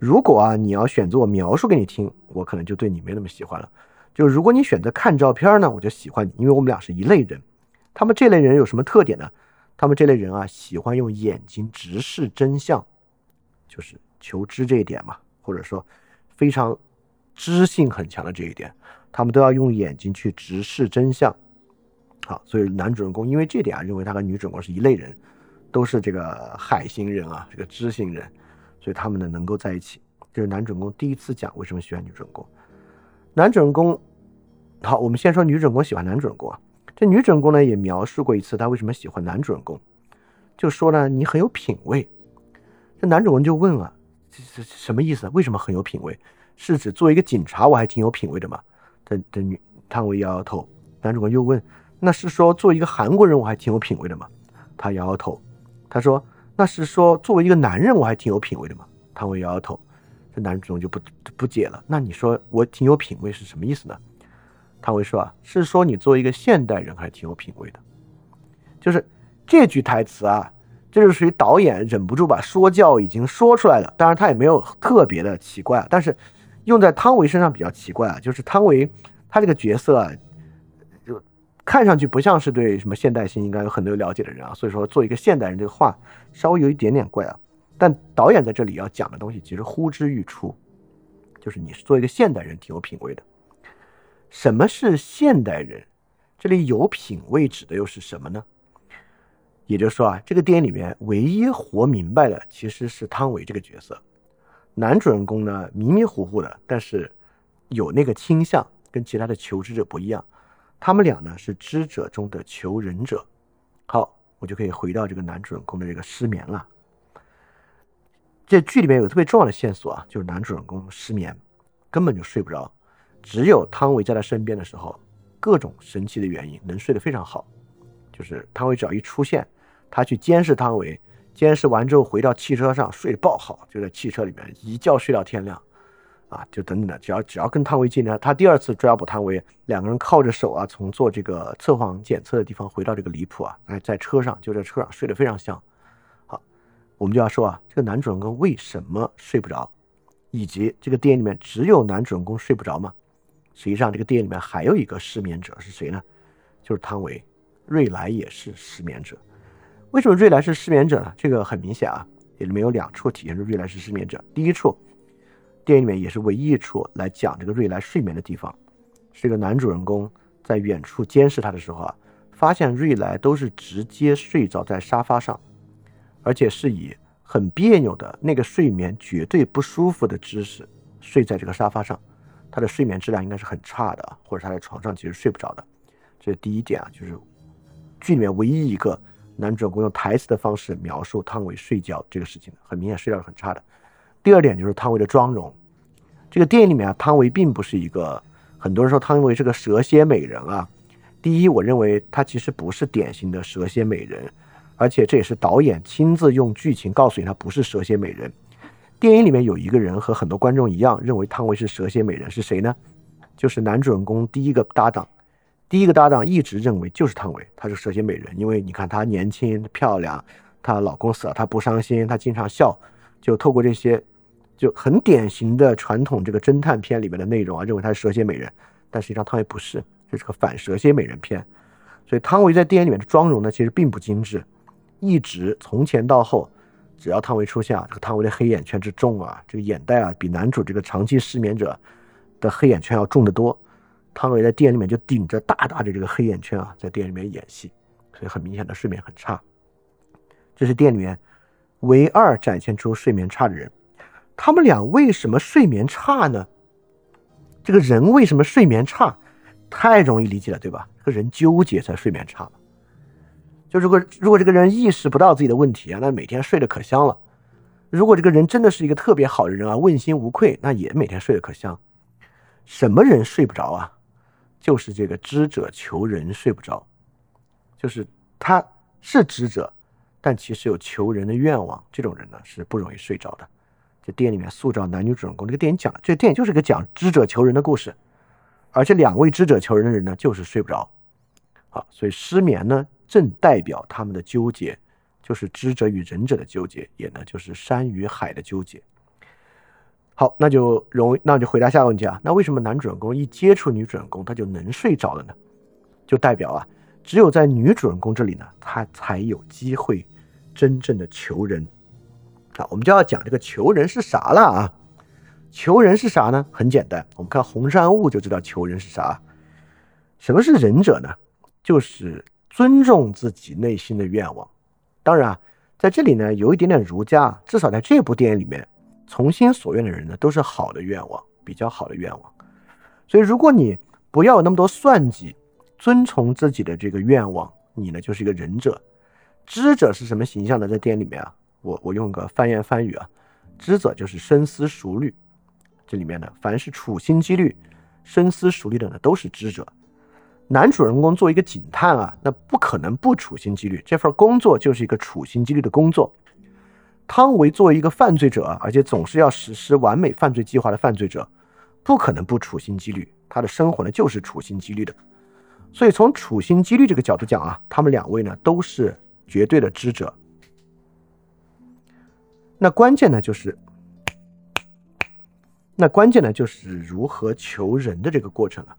如果啊你要选择我描述给你听，我可能就对你没那么喜欢了。就如果你选择看照片呢，我就喜欢你，因为我们俩是一类人。他们这类人有什么特点呢？他们这类人啊喜欢用眼睛直视真相，就是求知这一点嘛。或者说，非常知性很强的这一点，他们都要用眼睛去直视真相。好，所以男主人公因为这点啊，认为他和女主人公是一类人，都是这个海星人啊，这个知性人，所以他们呢能够在一起。这是男主人公第一次讲为什么喜欢女主人公。男主人公，好，我们先说女主人公喜欢男主人公啊。这女主人公呢也描述过一次她为什么喜欢男主人公，就说呢你很有品位。这男主人就问啊。这这什么意思？为什么很有品位？是指作为一个警察，我还挺有品位的吗？这这女汤唯摇摇头。男主管又问：“那是说作为一个韩国人，我还挺有品位的吗？”他摇摇头。他说：“那是说作为一个男人，我还挺有品位的吗？”汤唯摇摇头。这男主人就不不解了：“那你说我挺有品位是什么意思呢？”汤唯说：“啊，是说你作为一个现代人，还挺有品位的。”就是这句台词啊。这就属于导演忍不住把说教已经说出来了，当然他也没有特别的奇怪，但是用在汤唯身上比较奇怪啊，就是汤唯他这个角色啊，就看上去不像是对什么现代性应该有很多了解的人啊，所以说做一个现代人这个话稍微有一点点怪啊，但导演在这里要讲的东西其实呼之欲出，就是你是做一个现代人挺有品位的。什么是现代人？这里有品位指的又是什么呢？也就是说啊，这个电影里面唯一活明白的其实是汤唯这个角色，男主人公呢迷迷糊糊的，但是有那个倾向，跟其他的求知者不一样。他们俩呢是知者中的求人者。好，我就可以回到这个男主人公的这个失眠了。这剧里面有特别重要的线索啊，就是男主人公失眠，根本就睡不着，只有汤唯在他身边的时候，各种神奇的原因能睡得非常好，就是汤唯只要一出现。他去监视汤唯，监视完之后回到汽车上睡爆好，就在汽车里面一觉睡到天亮，啊，就等等的，只要只要跟汤唯见面，他第二次抓捕汤唯，两个人靠着手啊，从做这个测谎检测的地方回到这个离谱啊，哎，在车上就在车上睡得非常香。好，我们就要说啊，这个男主人公为什么睡不着，以及这个电影里面只有男主人公睡不着吗？实际上这个电影里面还有一个失眠者是谁呢？就是汤唯，瑞来也是失眠者。为什么瑞来是失眠者呢？这个很明显啊，里面有两处体现出瑞来是失眠者。第一处，电影里面也是唯一一处来讲这个瑞来睡眠的地方，是一个男主人公在远处监视他的时候啊，发现瑞来都是直接睡着在沙发上，而且是以很别扭的那个睡眠绝对不舒服的姿势睡在这个沙发上，他的睡眠质量应该是很差的，或者他在床上其实睡不着的。这是第一点啊，就是剧里面唯一一个。男主人公用台词的方式描述汤唯睡觉这个事情，很明显睡觉是很差的。第二点就是汤唯的妆容，这个电影里面啊，汤唯并不是一个很多人说汤唯是个蛇蝎美人啊。第一，我认为她其实不是典型的蛇蝎美人，而且这也是导演亲自用剧情告诉你她不是蛇蝎美人。电影里面有一个人和很多观众一样认为汤唯是蛇蝎美人，是谁呢？就是男主人公第一个搭档。第一个搭档一直认为就是汤唯，她是蛇蝎美人，因为你看她年轻漂亮，她老公死了她不伤心，她经常笑，就透过这些就很典型的传统这个侦探片里面的内容啊，认为她是蛇蝎美人，但实际上汤唯不是，这是个反蛇蝎美人片，所以汤唯在电影里面的妆容呢其实并不精致，一直从前到后，只要汤唯出现啊，这个汤唯的黑眼圈之重啊，这个眼袋啊比男主这个长期失眠者的黑眼圈要重得多。汤唯在店里面就顶着大大的这个黑眼圈啊，在店里面演戏，所以很明显的睡眠很差。这是店里面唯二展现出睡眠差的人。他们俩为什么睡眠差呢？这个人为什么睡眠差？太容易理解了，对吧？这个人纠结才睡眠差。就如果如果这个人意识不到自己的问题啊，那每天睡得可香了。如果这个人真的是一个特别好的人啊，问心无愧，那也每天睡得可香。什么人睡不着啊？就是这个知者求人睡不着，就是他是知者，但其实有求人的愿望，这种人呢是不容易睡着的。这电影里面塑造男女主人公，这个电影讲，这个电影就是个讲知者求人的故事，而且两位知者求人的人呢，就是睡不着，好，所以失眠呢，正代表他们的纠结，就是知者与仁者的纠结，也呢就是山与海的纠结。好，那就容易，那就回答下个问题啊，那为什么男主人公一接触女主人公他就能睡着了呢？就代表啊，只有在女主人公这里呢，他才有机会真正的求人。啊，我们就要讲这个求人是啥了啊？求人是啥呢？很简单，我们看红山雾就知道求人是啥。什么是仁者呢？就是尊重自己内心的愿望。当然啊，在这里呢，有一点点儒家，至少在这部电影里面，从心所愿的人呢，都是好的愿望，比较好的愿望。所以，如果你不要有那么多算计，遵从自己的这个愿望，你呢就是一个仁者。知者是什么形象呢？在电影里面啊？我我用个翻言翻语啊，知者就是深思熟虑，这里面呢，凡是处心积虑、深思熟虑的呢，都是知者。男主人公做一个警探啊，那不可能不处心积虑，这份工作就是一个处心积虑的工作。汤唯作为一个犯罪者，而且总是要实施完美犯罪计划的犯罪者，不可能不处心积虑，他的生活呢就是处心积虑的。所以从处心积虑这个角度讲啊，他们两位呢都是绝对的知者。那关键呢，就是，那关键呢，就是如何求人的这个过程了。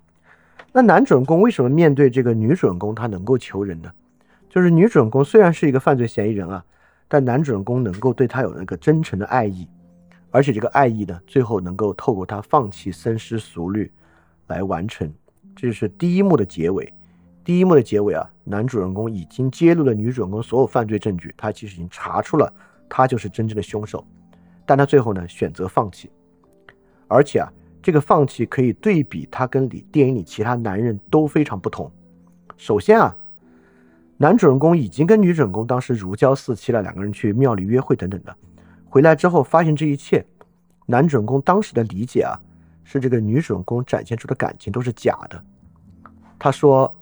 那男主人公为什么面对这个女主人公，他能够求人呢？就是女主人公虽然是一个犯罪嫌疑人啊，但男主人公能够对她有那个真诚的爱意，而且这个爱意呢，最后能够透过他放弃深思熟虑来完成。这就是第一幕的结尾。第一幕的结尾啊，男主人公已经揭露了女主人公所有犯罪证据，他其实已经查出了。他就是真正的凶手，但他最后呢选择放弃，而且啊，这个放弃可以对比他跟里电影里其他男人都非常不同。首先啊，男主人公已经跟女主人公当时如胶似漆了，两个人去庙里约会等等的，回来之后发现这一切，男主人公当时的理解啊，是这个女主人公展现出的感情都是假的。他说：“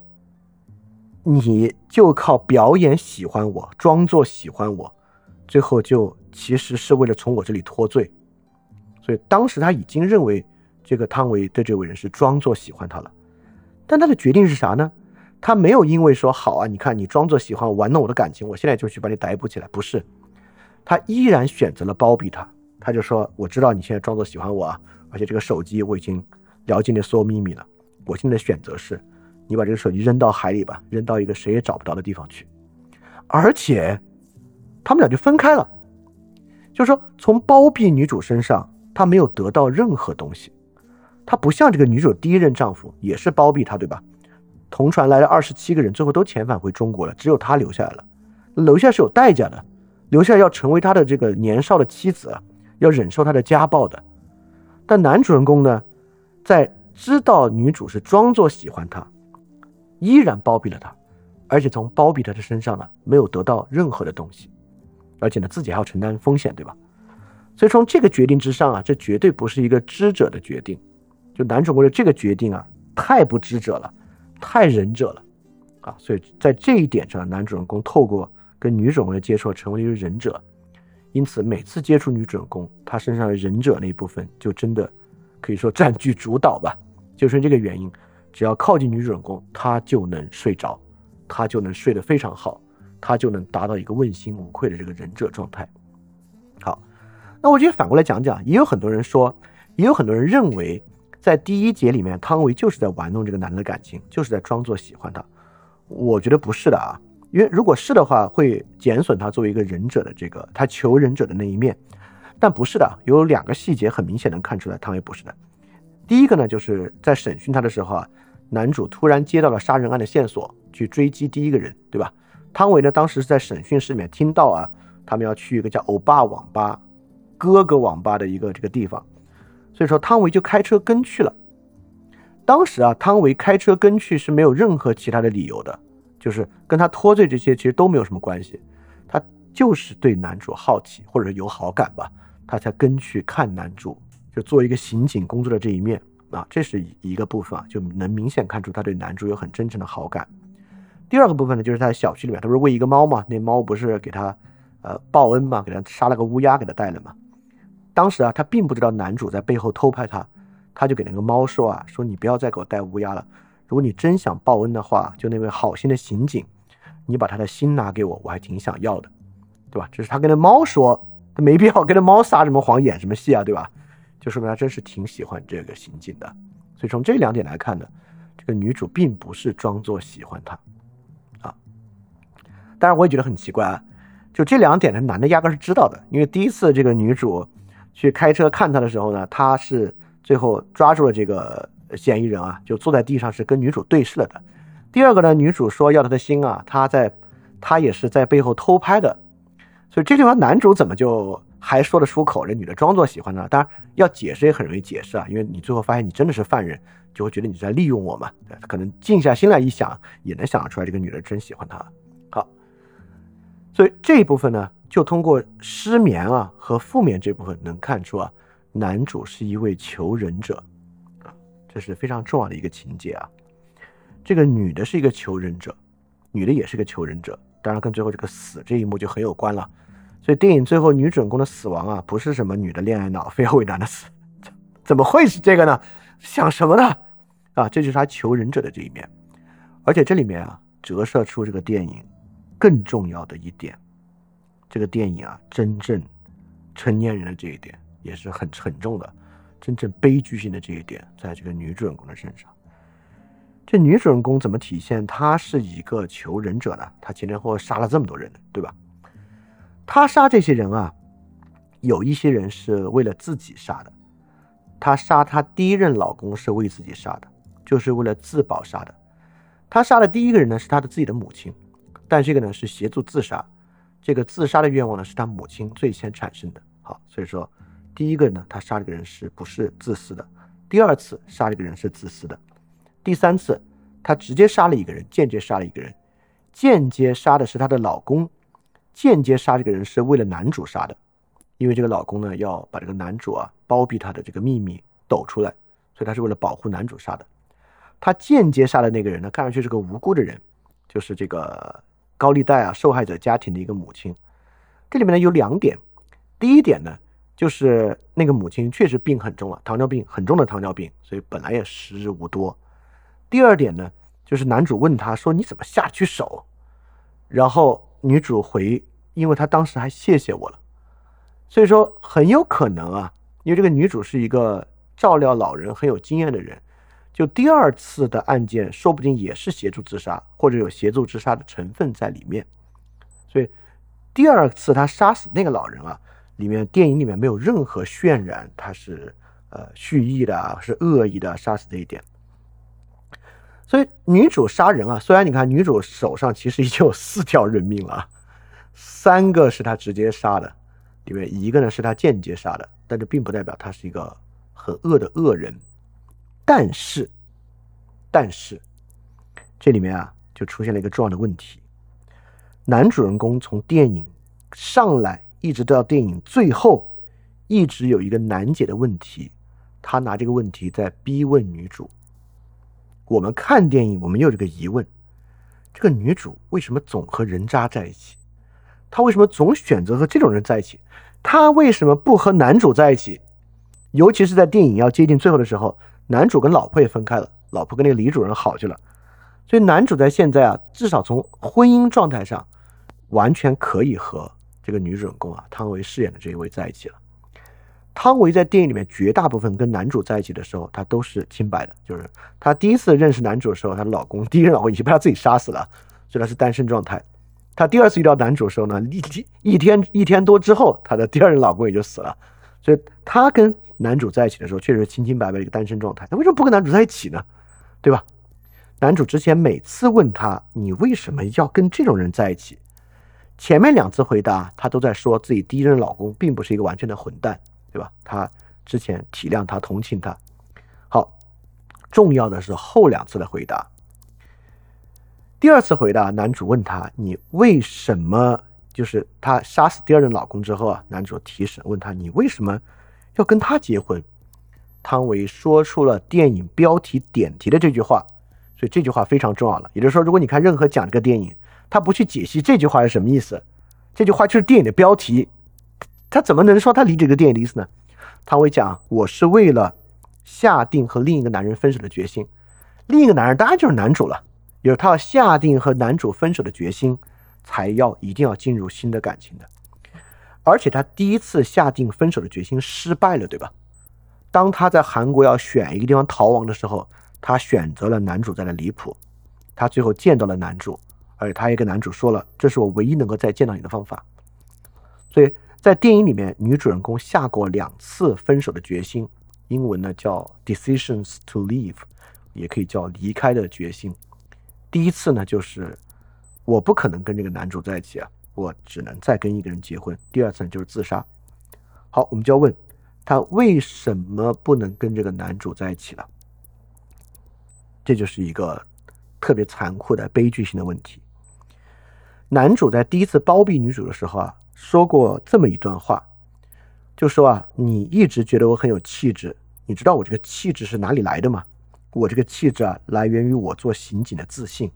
你就靠表演喜欢我，装作喜欢我。”最后就其实是为了从我这里脱罪，所以当时他已经认为这个汤唯对这位人是装作喜欢他了，但他的决定是啥呢？他没有因为说好啊，你看你装作喜欢玩弄我的感情，我现在就去把你逮捕起来，不是，他依然选择了包庇他，他就说我知道你现在装作喜欢我啊，而且这个手机我已经了解你所有秘密了，我现在的选择是，你把这个手机扔到海里吧，扔到一个谁也找不到的地方去，而且。他们俩就分开了，就是说，从包庇女主身上，他没有得到任何东西。他不像这个女主第一任丈夫，也是包庇她，对吧？同船来了二十七个人，最后都遣返回中国了，只有他留下来了。留下是有代价的，留下要成为他的这个年少的妻子，要忍受他的家暴的。但男主人公呢，在知道女主是装作喜欢他，依然包庇了她，而且从包庇她的身上呢，没有得到任何的东西。而且呢，自己还要承担风险，对吧？所以从这个决定之上啊，这绝对不是一个知者的决定。就男主人公的这个决定啊，太不知者了，太仁者了啊！所以在这一点上，男主人公透过跟女主人公的接触，成为了一个仁者。因此，每次接触女主人公，他身上的仁者那一部分，就真的可以说占据主导吧。就是这个原因，只要靠近女主人公，他就能睡着，他就能睡得非常好。他就能达到一个问心无愧的这个忍者状态。好，那我觉得反过来讲讲，也有很多人说，也有很多人认为，在第一节里面，汤唯就是在玩弄这个男的感情，就是在装作喜欢他。我觉得不是的啊，因为如果是的话，会减损他作为一个忍者的这个他求忍者的那一面。但不是的，有两个细节很明显能看出来，汤唯不是的。第一个呢，就是在审讯他的时候啊，男主突然接到了杀人案的线索，去追击第一个人，对吧？汤唯呢，当时是在审讯室里面听到啊，他们要去一个叫欧巴网吧、哥哥网吧的一个这个地方，所以说汤唯就开车跟去了。当时啊，汤唯开车跟去是没有任何其他的理由的，就是跟他脱罪这些其实都没有什么关系，他就是对男主好奇或者有好感吧，他才跟去看男主，就做一个刑警工作的这一面啊，这是一个部分啊，就能明显看出他对男主有很真诚的好感。第二个部分呢，就是他在小区里面，他不是喂一个猫嘛？那猫不是给他，呃，报恩嘛？给他杀了个乌鸦给他带了嘛？当时啊，他并不知道男主在背后偷拍他，他就给那个猫说啊，说你不要再给我带乌鸦了。如果你真想报恩的话，就那位好心的刑警，你把他的心拿给我，我还挺想要的，对吧？这是他跟那猫说，他没必要跟那猫撒什么谎，演什么戏啊，对吧？就说明他真是挺喜欢这个刑警的。所以从这两点来看呢，这个女主并不是装作喜欢他啊。当然，我也觉得很奇怪啊，就这两点呢，男的压根是知道的，因为第一次这个女主。去开车看他的时候呢，他是最后抓住了这个嫌疑人啊，就坐在地上是跟女主对视了的。第二个呢，女主说要他的心啊，他在他也是在背后偷拍的，所以这地方男主怎么就还说得出口？这女的装作喜欢呢？当然要解释也很容易解释啊，因为你最后发现你真的是犯人，就会觉得你在利用我嘛。可能静下心来一想，也能想得出来这个女的真喜欢他。好，所以这一部分呢。就通过失眠啊和负面这部分能看出啊，男主是一位求人者啊，这是非常重要的一个情节啊。这个女的是一个求人者，女的也是个求人者，当然跟最后这个死这一幕就很有关了。所以电影最后女主人公的死亡啊，不是什么女的恋爱脑非要为男的死，怎么会是这个呢？想什么呢？啊，这就是他求人者的这一面。而且这里面啊，折射出这个电影更重要的一点。这个电影啊，真正成年人的这一点也是很沉重的，真正悲剧性的这一点，在这个女主人公的身上。这女主人公怎么体现她是一个求人者呢？她前前后后杀了这么多人，对吧？她杀这些人啊，有一些人是为了自己杀的。她杀她第一任老公是为自己杀的，就是为了自保杀的。她杀的第一个人呢，是她的自己的母亲，但这个呢是协助自杀。这个自杀的愿望呢，是他母亲最先产生的。好，所以说，第一个呢，他杀这个人是不是自私的？第二次杀这个人是自私的。第三次，他直接杀了一个人，间接杀了一个人，间接杀的是他的老公，间接杀这个人是为了男主杀的，因为这个老公呢要把这个男主啊包庇他的这个秘密抖出来，所以他是为了保护男主杀的。他间接杀的那个人呢，看上去是个无辜的人，就是这个。高利贷啊，受害者家庭的一个母亲，这里面呢有两点。第一点呢，就是那个母亲确实病很重了，糖尿病很重的糖尿病，所以本来也时日无多。第二点呢，就是男主问他说：“你怎么下去手？”然后女主回：“因为他当时还谢谢我了。”所以说很有可能啊，因为这个女主是一个照料老人很有经验的人。就第二次的案件，说不定也是协助自杀，或者有协助自杀的成分在里面。所以第二次他杀死那个老人啊，里面电影里面没有任何渲染他是呃蓄意的，是恶意的杀死这一点。所以女主杀人啊，虽然你看女主手上其实已经有四条人命了，三个是她直接杀的，里面一个呢是她间接杀的，但这并不代表她是一个很恶的恶人。但是，但是，这里面啊，就出现了一个重要的问题。男主人公从电影上来一直到电影最后，一直有一个难解的问题，他拿这个问题在逼问女主。我们看电影，我们有这个疑问：这个女主为什么总和人渣在一起？她为什么总选择和这种人在一起？她为什么不和男主在一起？尤其是在电影要接近最后的时候。男主跟老婆也分开了，老婆跟那个李主任好去了，所以男主在现在啊，至少从婚姻状态上，完全可以和这个女主人公啊汤唯饰演的这一位在一起了。汤唯在电影里面绝大部分跟男主在一起的时候，她都是清白的，就是她第一次认识男主的时候，她的老公第一任老公已经被她自己杀死了，所以她是单身状态。她第二次遇到男主的时候呢，一一天一天多之后，她的第二任老公也就死了，所以她跟。男主在一起的时候，确实是清清白白的一个单身状态。他为什么不跟男主在一起呢？对吧？男主之前每次问他：“你为什么要跟这种人在一起？”前面两次回答，他都在说自己第一任老公并不是一个完全的混蛋，对吧？他之前体谅他、同情他。好，重要的是后两次的回答。第二次回答，男主问他：“你为什么？”就是她杀死第二任老公之后啊，男主提审问她：“你为什么？”要跟他结婚，汤唯说出了电影标题点题的这句话，所以这句话非常重要了。也就是说，如果你看任何讲这个电影，他不去解析这句话是什么意思，这句话就是电影的标题，他怎么能说他理解这个电影的意思呢？汤唯讲我是为了下定和另一个男人分手的决心，另一个男人当然就是男主了，有他要下定和男主分手的决心，才要一定要进入新的感情的。而且他第一次下定分手的决心失败了，对吧？当他在韩国要选一个地方逃亡的时候，他选择了男主在的离谱。他最后见到了男主，而且他也跟男主说了：“这是我唯一能够再见到你的方法。”所以在电影里面，女主人公下过两次分手的决心，英文呢叫 “decisions to leave”，也可以叫离开的决心。第一次呢就是我不可能跟这个男主在一起啊。我只能再跟一个人结婚。第二次就是自杀。好，我们就要问他为什么不能跟这个男主在一起了？这就是一个特别残酷的悲剧性的问题。男主在第一次包庇女主的时候啊，说过这么一段话，就说啊，你一直觉得我很有气质，你知道我这个气质是哪里来的吗？我这个气质啊，来源于我做刑警的自信。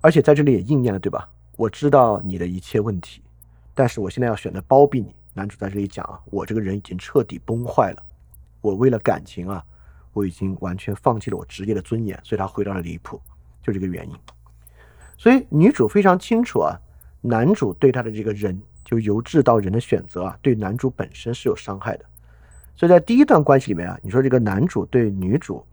而且在这里也应验了，对吧？我知道你的一切问题，但是我现在要选择包庇你。男主在这里讲啊，我这个人已经彻底崩坏了，我为了感情啊，我已经完全放弃了我职业的尊严，所以他回到了离谱，就这个原因。所以女主非常清楚啊，男主对她的这个人，就由智到人的选择啊，对男主本身是有伤害的。所以在第一段关系里面啊，你说这个男主对女主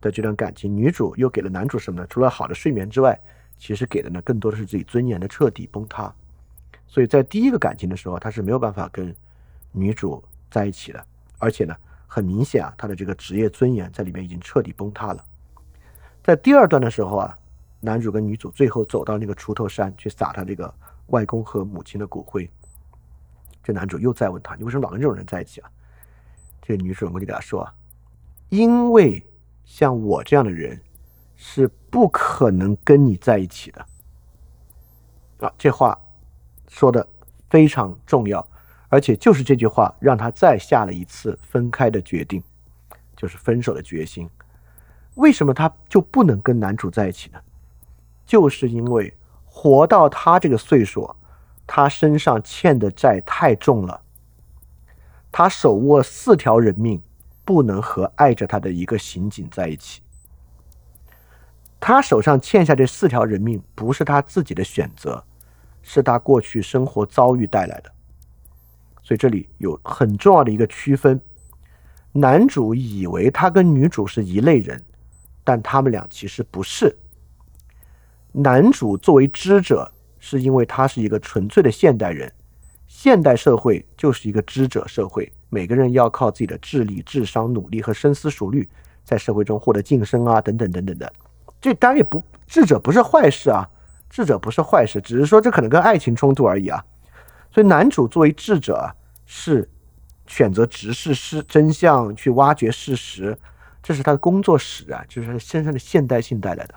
的这段感情，女主又给了男主什么呢？除了好的睡眠之外。其实给的呢，更多的是自己尊严的彻底崩塌，所以在第一个感情的时候，他是没有办法跟女主在一起的，而且呢，很明显啊，他的这个职业尊严在里面已经彻底崩塌了。在第二段的时候啊，男主跟女主最后走到那个锄头山去撒他这个外公和母亲的骨灰，这男主又再问他：“你为什么老跟这种人在一起啊？”这个女主人公就给他说：“啊，因为像我这样的人。”是不可能跟你在一起的啊！这话说的非常重要，而且就是这句话让他再下了一次分开的决定，就是分手的决心。为什么他就不能跟男主在一起呢？就是因为活到他这个岁数，他身上欠的债太重了，他手握四条人命，不能和爱着他的一个刑警在一起。他手上欠下这四条人命，不是他自己的选择，是他过去生活遭遇带来的。所以这里有很重要的一个区分：男主以为他跟女主是一类人，但他们俩其实不是。男主作为知者，是因为他是一个纯粹的现代人，现代社会就是一个知者社会，每个人要靠自己的智力、智商、努力和深思熟虑，在社会中获得晋升啊，等等等等的。这当然也不智者不是坏事啊，智者不是坏事，只是说这可能跟爱情冲突而已啊。所以男主作为智者是选择直视事真相，去挖掘事实，这是他的工作史啊，就是他身上的现代性带来的。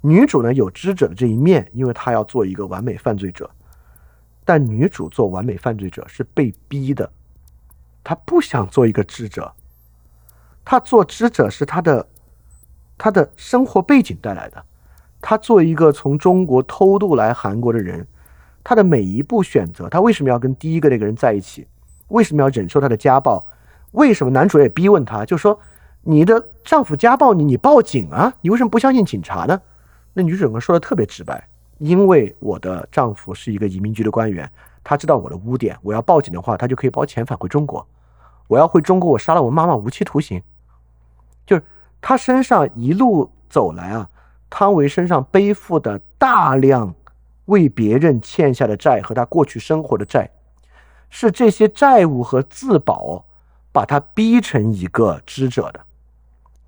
女主呢有知者的这一面，因为她要做一个完美犯罪者，但女主做完美犯罪者是被逼的，她不想做一个智者，她做知者是她的。他的生活背景带来的，他作为一个从中国偷渡来韩国的人，他的每一步选择，他为什么要跟第一个那个人在一起？为什么要忍受他的家暴？为什么男主也逼问他，就说你的丈夫家暴你，你报警啊？你为什么不相信警察呢？那女主人公说的特别直白，因为我的丈夫是一个移民局的官员，他知道我的污点，我要报警的话，他就可以把我遣返回中国。我要回中国，我杀了我妈妈，无期徒刑，就是。他身上一路走来啊，汤唯身上背负的大量为别人欠下的债和他过去生活的债，是这些债务和自保把他逼成一个知者的。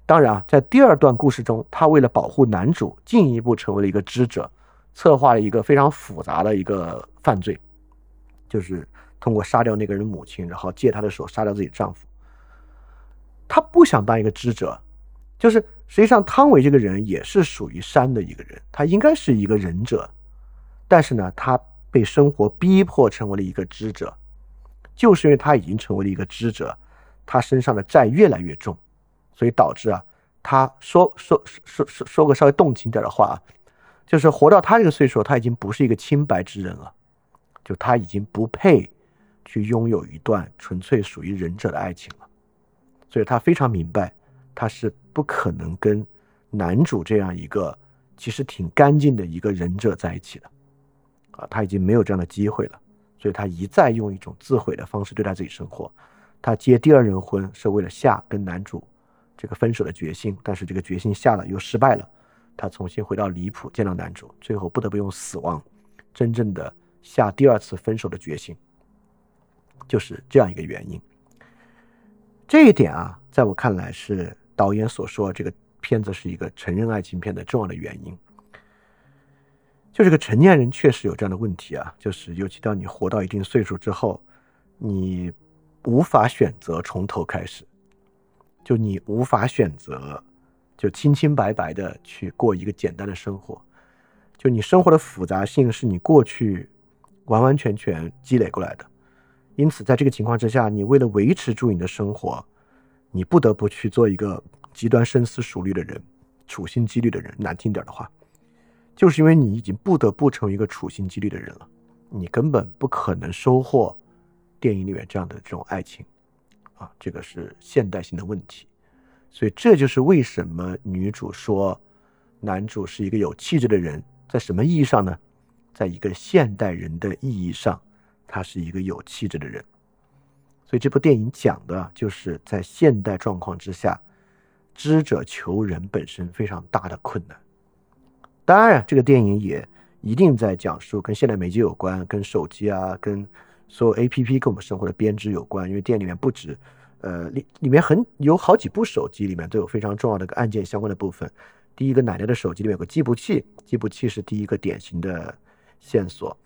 当然啊，在第二段故事中，他为了保护男主，进一步成为了一个知者，策划了一个非常复杂的一个犯罪，就是通过杀掉那个人母亲，然后借他的手杀掉自己丈夫。他不想当一个知者。就是实际上，汤唯这个人也是属于山的一个人，他应该是一个忍者，但是呢，他被生活逼迫成为了一个知者，就是因为他已经成为了一个知者，他身上的债越来越重，所以导致啊，他说说说说说个稍微动情点的话啊，就是活到他这个岁数，他已经不是一个清白之人了，就他已经不配去拥有一段纯粹属于忍者的爱情了。所以他非常明白，他是不可能跟男主这样一个其实挺干净的一个忍者在一起的，啊，他已经没有这样的机会了。所以他一再用一种自毁的方式对待自己生活。他结第二任婚是为了下跟男主这个分手的决心，但是这个决心下了又失败了。他重新回到离谱见到男主，最后不得不用死亡，真正的下第二次分手的决心，就是这样一个原因。这一点啊，在我看来是导演所说这个片子是一个成人爱情片的重要的原因。就这个成年人确实有这样的问题啊，就是尤其当你活到一定岁数之后，你无法选择从头开始，就你无法选择就清清白白的去过一个简单的生活，就你生活的复杂性是你过去完完全全积累过来的。因此，在这个情况之下，你为了维持住你的生活，你不得不去做一个极端深思熟虑的人，处心积虑的人。难听点的话，就是因为你已经不得不成为一个处心积虑的人了，你根本不可能收获电影里面这样的这种爱情，啊，这个是现代性的问题。所以这就是为什么女主说男主是一个有气质的人，在什么意义上呢？在一个现代人的意义上。他是一个有气质的人，所以这部电影讲的就是在现代状况之下，知者求人本身非常大的困难。当然，这个电影也一定在讲述跟现代媒介有关，跟手机啊，跟所有 A P P 跟我们生活的编织有关。因为电影里面不止，呃，里里面很有好几部手机里面都有非常重要的个按键相关的部分。第一个奶奶的手机里面有个计步器，计步器是第一个典型的线索。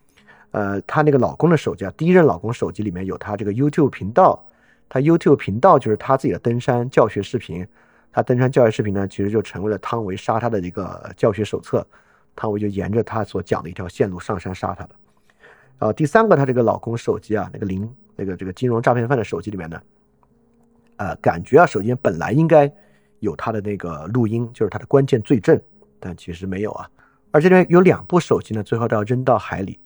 呃，她那个老公的手机啊，第一任老公手机里面有她这个 YouTube 频道，她 YouTube 频道就是她自己的登山教学视频，她登山教学视频呢，其实就成为了汤唯杀她的一个教学手册，汤唯就沿着她所讲的一条线路上山杀她的。然后第三个，她这个老公手机啊，那个零那个这个金融诈骗犯的手机里面呢，呃，感觉啊，手机本来应该有他的那个录音，就是他的关键罪证，但其实没有啊。而这边有两部手机呢，最后都要扔到海里。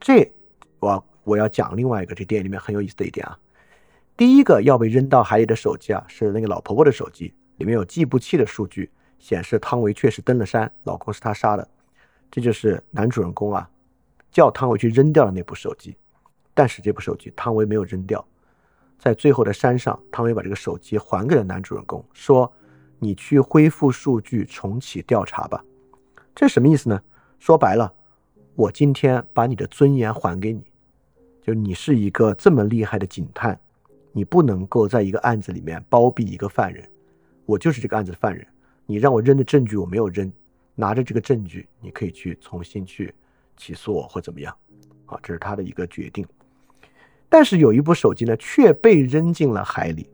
这我我要讲另外一个，这电影里面很有意思的一点啊。第一个要被扔到海里的手机啊，是那个老婆婆的手机，里面有计步器的数据，显示汤唯确实登了山，老公是她杀的。这就是男主人公啊，叫汤唯去扔掉的那部手机。但是这部手机汤唯没有扔掉，在最后的山上，汤唯把这个手机还给了男主人公，说：“你去恢复数据，重启调查吧。”这什么意思呢？说白了。我今天把你的尊严还给你，就你是一个这么厉害的警探，你不能够在一个案子里面包庇一个犯人。我就是这个案子的犯人，你让我扔的证据我没有扔，拿着这个证据，你可以去重新去起诉我或怎么样，啊，这是他的一个决定。但是有一部手机呢，却被扔进了海里，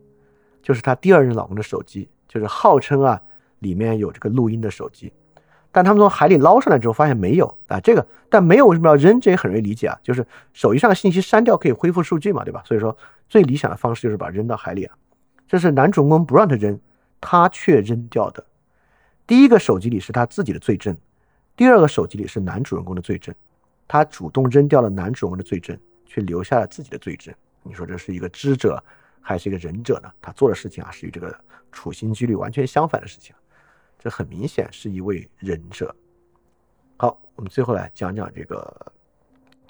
就是他第二任老公的手机，就是号称啊里面有这个录音的手机。但他们从海里捞上来之后，发现没有啊，这个但没有为什么要扔？这也很容易理解啊，就是手机上的信息删掉可以恢复数据嘛，对吧？所以说最理想的方式就是把扔到海里啊。这是男主人公不让他扔，他却扔掉的。第一个手机里是他自己的罪证，第二个手机里是男主人公的罪证。他主动扔掉了男主人公的罪证，却留下了自己的罪证。你说这是一个知者还是一个忍者呢？他做的事情啊，是与这个处心积虑完全相反的事情。这很明显是一位忍者。好，我们最后来讲讲这个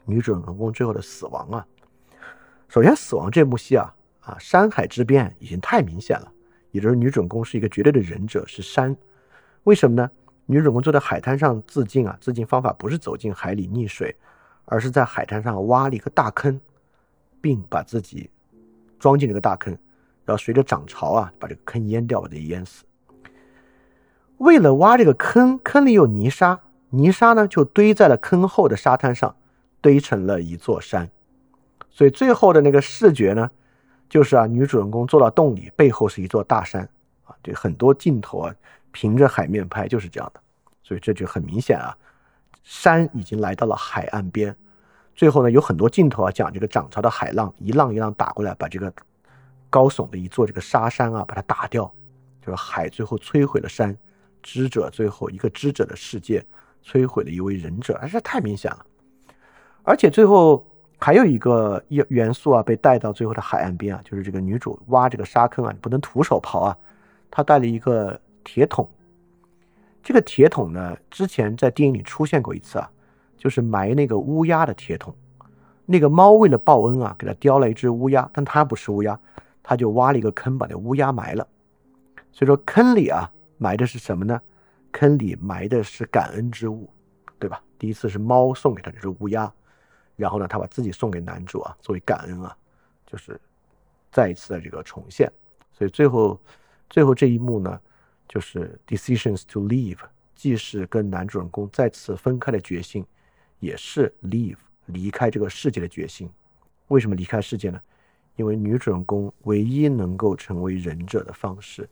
女主人公最后的死亡啊。首先，死亡这幕戏啊，啊，山海之变已经太明显了，也就是女主人公是一个绝对的忍者，是山。为什么呢？女主人公坐在海滩上自尽啊，自尽方法不是走进海里溺水，而是在海滩上挖了一个大坑，并把自己装进这个大坑，然后随着涨潮啊，把这个坑淹掉，把自己淹死。为了挖这个坑，坑里有泥沙，泥沙呢就堆在了坑后的沙滩上，堆成了一座山。所以最后的那个视觉呢，就是啊，女主人公坐到洞里，背后是一座大山啊。这很多镜头啊，平着海面拍就是这样的。所以这就很明显啊，山已经来到了海岸边。最后呢，有很多镜头啊，讲这个涨潮的海浪一浪一浪打过来，把这个高耸的一座这个沙山啊，把它打掉，就是海最后摧毁了山。知者最后一个知者的世界摧毁了一位忍者，哎，这太明显了。而且最后还有一个元元素啊，被带到最后的海岸边啊，就是这个女主挖这个沙坑啊，你不能徒手刨啊，她带了一个铁桶。这个铁桶呢，之前在电影里出现过一次啊，就是埋那个乌鸦的铁桶。那个猫为了报恩啊，给他叼了一只乌鸦，但它不是乌鸦，他就挖了一个坑，把那乌鸦埋了。所以说坑里啊埋的是什么呢？坑里埋的是感恩之物，对吧？第一次是猫送给他这只乌鸦。然后呢，他把自己送给男主啊，作为感恩啊，就是再一次的这个重现。所以最后，最后这一幕呢，就是 decisions to leave，既是跟男主人公再次分开的决心，也是 leave 离开这个世界的决心。为什么离开世界呢？因为女主人公唯一能够成为忍者的方式，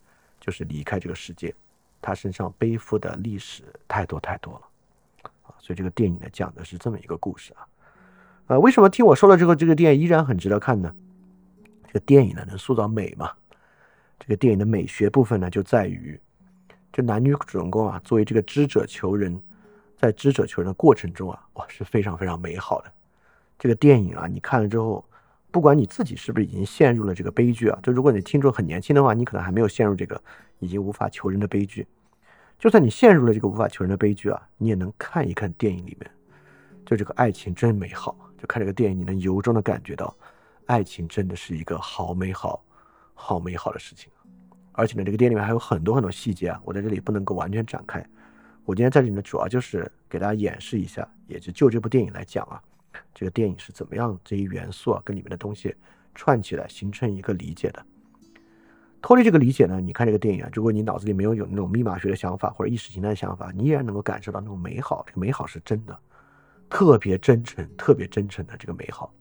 就是离开这个世界。他身上背负的历史太多太多了啊！所以这个电影呢，讲的是这么一个故事啊。呃，为什么听我说了之后这个电影依然很值得看呢？这个电影呢能塑造美嘛？这个电影的美学部分呢就在于，这男女主人公啊作为这个知者求人，在知者求人的过程中啊，哇是非常非常美好的。这个电影啊你看了之后，不管你自己是不是已经陷入了这个悲剧啊，就如果你听众很年轻的话，你可能还没有陷入这个已经无法求人的悲剧。就算你陷入了这个无法求人的悲剧啊，你也能看一看电影里面，就这个爱情真美好。就看这个电影，你能由衷的感觉到，爱情真的是一个好美好、好美好的事情。而且呢，这个电影里面还有很多很多细节啊，我在这里不能够完全展开。我今天在这里呢，主要就是给大家演示一下，也就就这部电影来讲啊，这个电影是怎么样这些元素啊跟里面的东西串起来形成一个理解的。脱离这个理解呢，你看这个电影啊，如果你脑子里没有有那种密码学的想法或者意识形态的想法，你依然能够感受到那种美好，这个美好是真的。特别真诚、特别真诚的这个美好。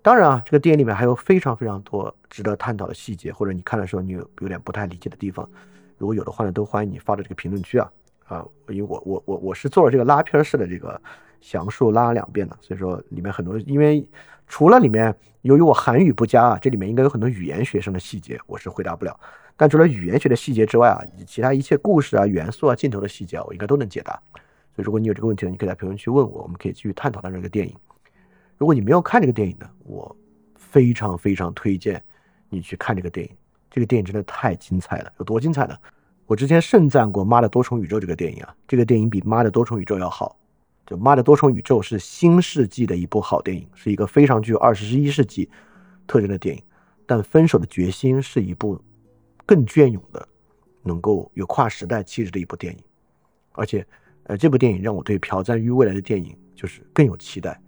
当然啊，这个电影里面还有非常非常多值得探讨的细节，或者你看的时候你有有点不太理解的地方。如果有的话呢，都欢迎你发到这个评论区啊啊！因为我我我我是做了这个拉片式的这个详述，拉了两遍了，所以说里面很多，因为除了里面由于我韩语不佳啊，这里面应该有很多语言学生的细节，我是回答不了。但除了语言学的细节之外啊，其他一切故事啊、元素啊、镜头的细节啊，我应该都能解答。所以，如果你有这个问题呢，你可以在评论区问我，我们可以继续探讨到这个电影。如果你没有看这个电影呢，我非常非常推荐你去看这个电影。这个电影真的太精彩了，有多精彩呢？我之前盛赞过《妈的多重宇宙》这个电影啊，这个电影比《妈的多重宇宙》要好。就《妈的多重宇宙》是新世纪的一部好电影，是一个非常具有二十一世纪特征的电影。但《分手的决心》是一部更隽永的、能够有跨时代气质的一部电影，而且。呃，这部电影让我对朴赞郁未来的电影就是更有期待。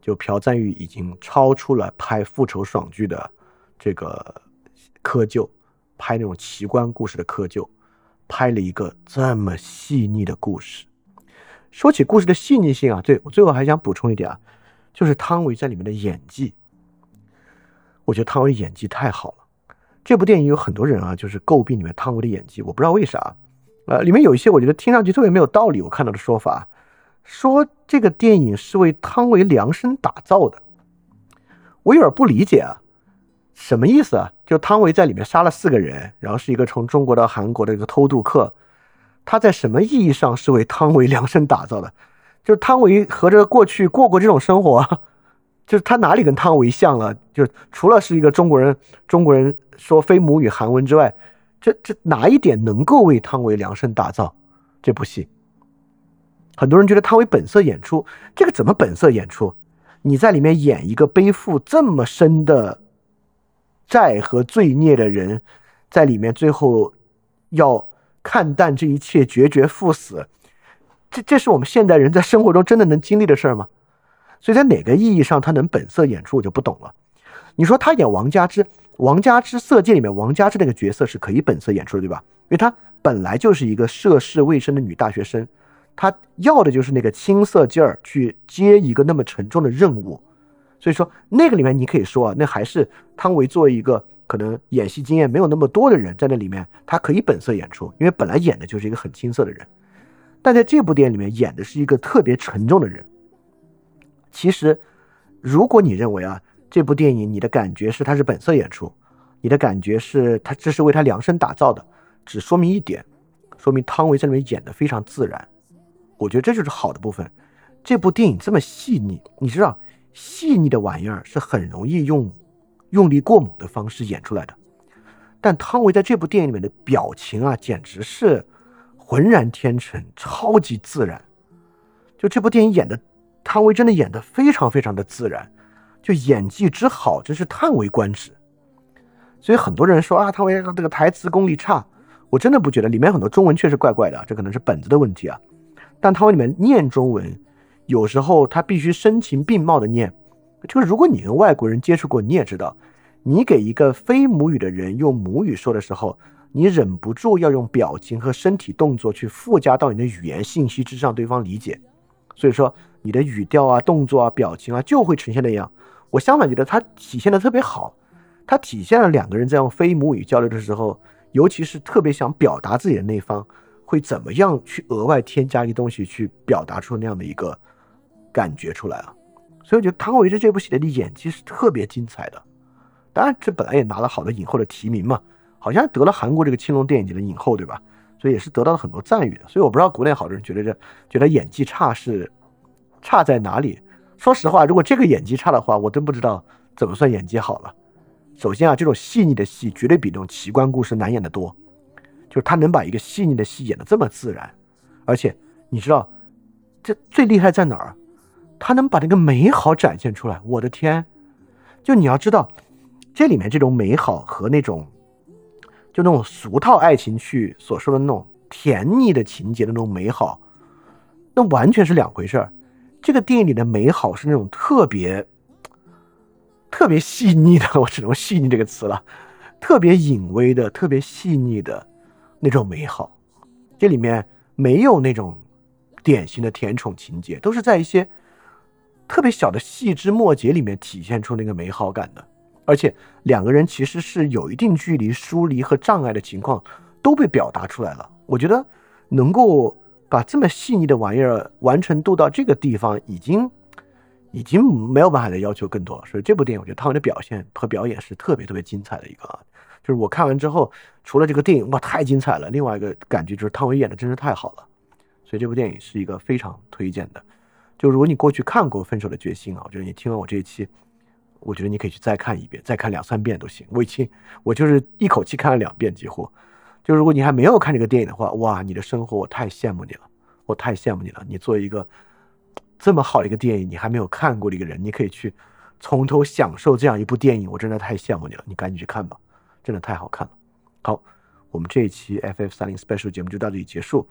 就朴赞郁已经超出了拍复仇爽剧的这个窠臼，拍那种奇观故事的窠臼，拍了一个这么细腻的故事。说起故事的细腻性啊，对我最后还想补充一点啊，就是汤唯在里面的演技，我觉得汤唯演技太好了。这部电影有很多人啊，就是诟病里面汤唯的演技，我不知道为啥。呃，里面有一些我觉得听上去特别没有道理。我看到的说法，说这个电影是为汤唯量身打造的，我有点不理解啊，什么意思啊？就汤唯在里面杀了四个人，然后是一个从中国到韩国的一个偷渡客，他在什么意义上是为汤唯量身打造的？就是汤唯和着过去过过这种生活，就是他哪里跟汤唯像了？就是除了是一个中国人，中国人说非母语韩文之外。这这哪一点能够为汤唯量身打造这部戏？很多人觉得汤唯本色演出，这个怎么本色演出？你在里面演一个背负这么深的债和罪孽的人，在里面最后要看淡这一切，决绝赴死，这这是我们现代人在生活中真的能经历的事儿吗？所以在哪个意义上他能本色演出，我就不懂了。你说他演王佳芝？王佳芝《色戒》里面，王佳芝那个角色是可以本色演出的，对吧？因为她本来就是一个涉世未深的女大学生，她要的就是那个青涩劲儿去接一个那么沉重的任务。所以说，那个里面你可以说啊，那还是汤唯作为一个可能演戏经验没有那么多的人，在那里面他可以本色演出，因为本来演的就是一个很青涩的人。但在这部电影里面演的是一个特别沉重的人。其实，如果你认为啊。这部电影，你的感觉是他是本色演出，你的感觉是他这是为他量身打造的，只说明一点，说明汤唯在里面演的非常自然。我觉得这就是好的部分。这部电影这么细腻，你知道，细腻的玩意儿是很容易用用力过猛的方式演出来的。但汤唯在这部电影里面的表情啊，简直是浑然天成，超级自然。就这部电影演的，汤唯真的演的非常非常的自然，就演技之好，真是叹为观止。所以很多人说啊，汤唯这个台词功力差，我真的不觉得，里面很多中文确实怪怪的，这可能是本子的问题啊。但汤唯里面念中文，有时候他必须声情并茂的念，就是如果你跟外国人接触过，你也知道。你给一个非母语的人用母语说的时候，你忍不住要用表情和身体动作去附加到你的语言信息之上，对方理解。所以说，你的语调啊、动作啊、表情啊，就会呈现那样。我相反觉得它体现的特别好，它体现了两个人在用非母语交流的时候，尤其是特别想表达自己的那方，会怎么样去额外添加一东西去表达出那样的一个感觉出来啊。所以我觉得汤唯在这部戏里的演技是特别精彩的。当然，这本来也拿了好多影后的提名嘛，好像得了韩国这个青龙电影节的影后，对吧？所以也是得到了很多赞誉的。所以我不知道国内好多人觉得这觉得演技差是差在哪里。说实话，如果这个演技差的话，我真不知道怎么算演技好了。首先啊，这种细腻的戏绝对比那种奇观故事难演的多，就是他能把一个细腻的戏演得这么自然，而且你知道这最厉害在哪儿？他能把那个美好展现出来。我的天，就你要知道。这里面这种美好和那种，就那种俗套爱情剧所说的那种甜腻的情节的那种美好，那完全是两回事儿。这个电影里的美好是那种特别、特别细腻的，我只能“细腻”这个词了，特别隐微的、特别细腻的那种美好。这里面没有那种典型的甜宠情节，都是在一些特别小的细枝末节里面体现出那个美好感的。而且两个人其实是有一定距离疏离和障碍的情况都被表达出来了。我觉得能够把这么细腻的玩意儿完成度到这个地方，已经已经没有办法再要求更多了。所以这部电影，我觉得汤唯的表现和表演是特别特别精彩的一个啊。就是我看完之后，除了这个电影哇太精彩了，另外一个感觉就是汤唯演的真是太好了。所以这部电影是一个非常推荐的。就如果你过去看过《分手的决心》啊，我觉得你听完我这一期。我觉得你可以去再看一遍，再看两三遍都行。我已经，我就是一口气看了两遍，几乎。就如果你还没有看这个电影的话，哇，你的生活我太羡慕你了，我太羡慕你了。你作为一个这么好的一个电影，你还没有看过的一个人，你可以去从头享受这样一部电影，我真的太羡慕你了。你赶紧去看吧，真的太好看了。好，我们这一期 FF 三零 Special 节目就到这里结束。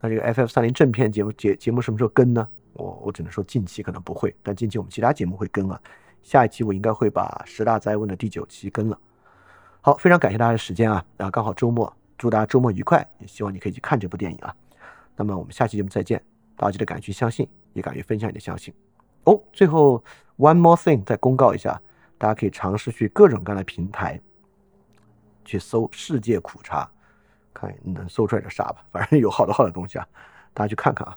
那这个 FF 三零正片节目节节目什么时候更呢？我我只能说近期可能不会，但近期我们其他节目会更啊。下一期我应该会把十大灾问的第九期更了。好，非常感谢大家的时间啊，然后刚好周末，祝大家周末愉快，也希望你可以去看这部电影啊。那么我们下期节目再见，大家记得敢于去相信，也敢于分享你的相信。哦，最后 one more thing 再公告一下，大家可以尝试去各种各样的平台去搜“世界苦茶”，看能搜出来点啥吧，反正有好多好多东西啊，大家去看看啊。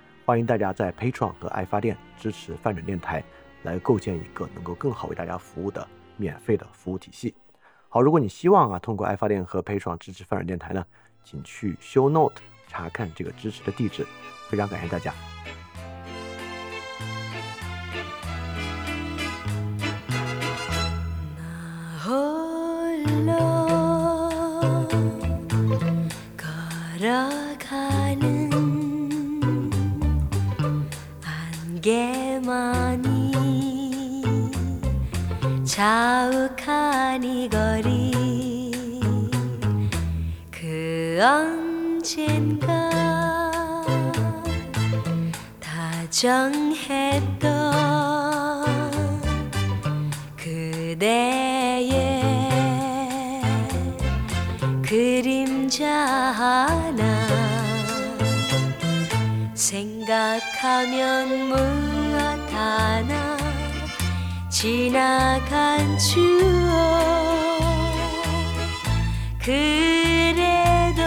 欢迎大家在 Patreon 和爱发电支持泛转电台，来构建一个能够更好为大家服务的免费的服务体系。好，如果你希望啊通过爱发电和 Patreon 支持泛转电台呢，请去 Show Note 查看这个支持的地址。非常感谢大家。 개만이 자욱하니 거리. 그 언젠가 다정했던 그대의 그림자 하나. 생각 가면 무엇 하나 지나간 추억. 그래도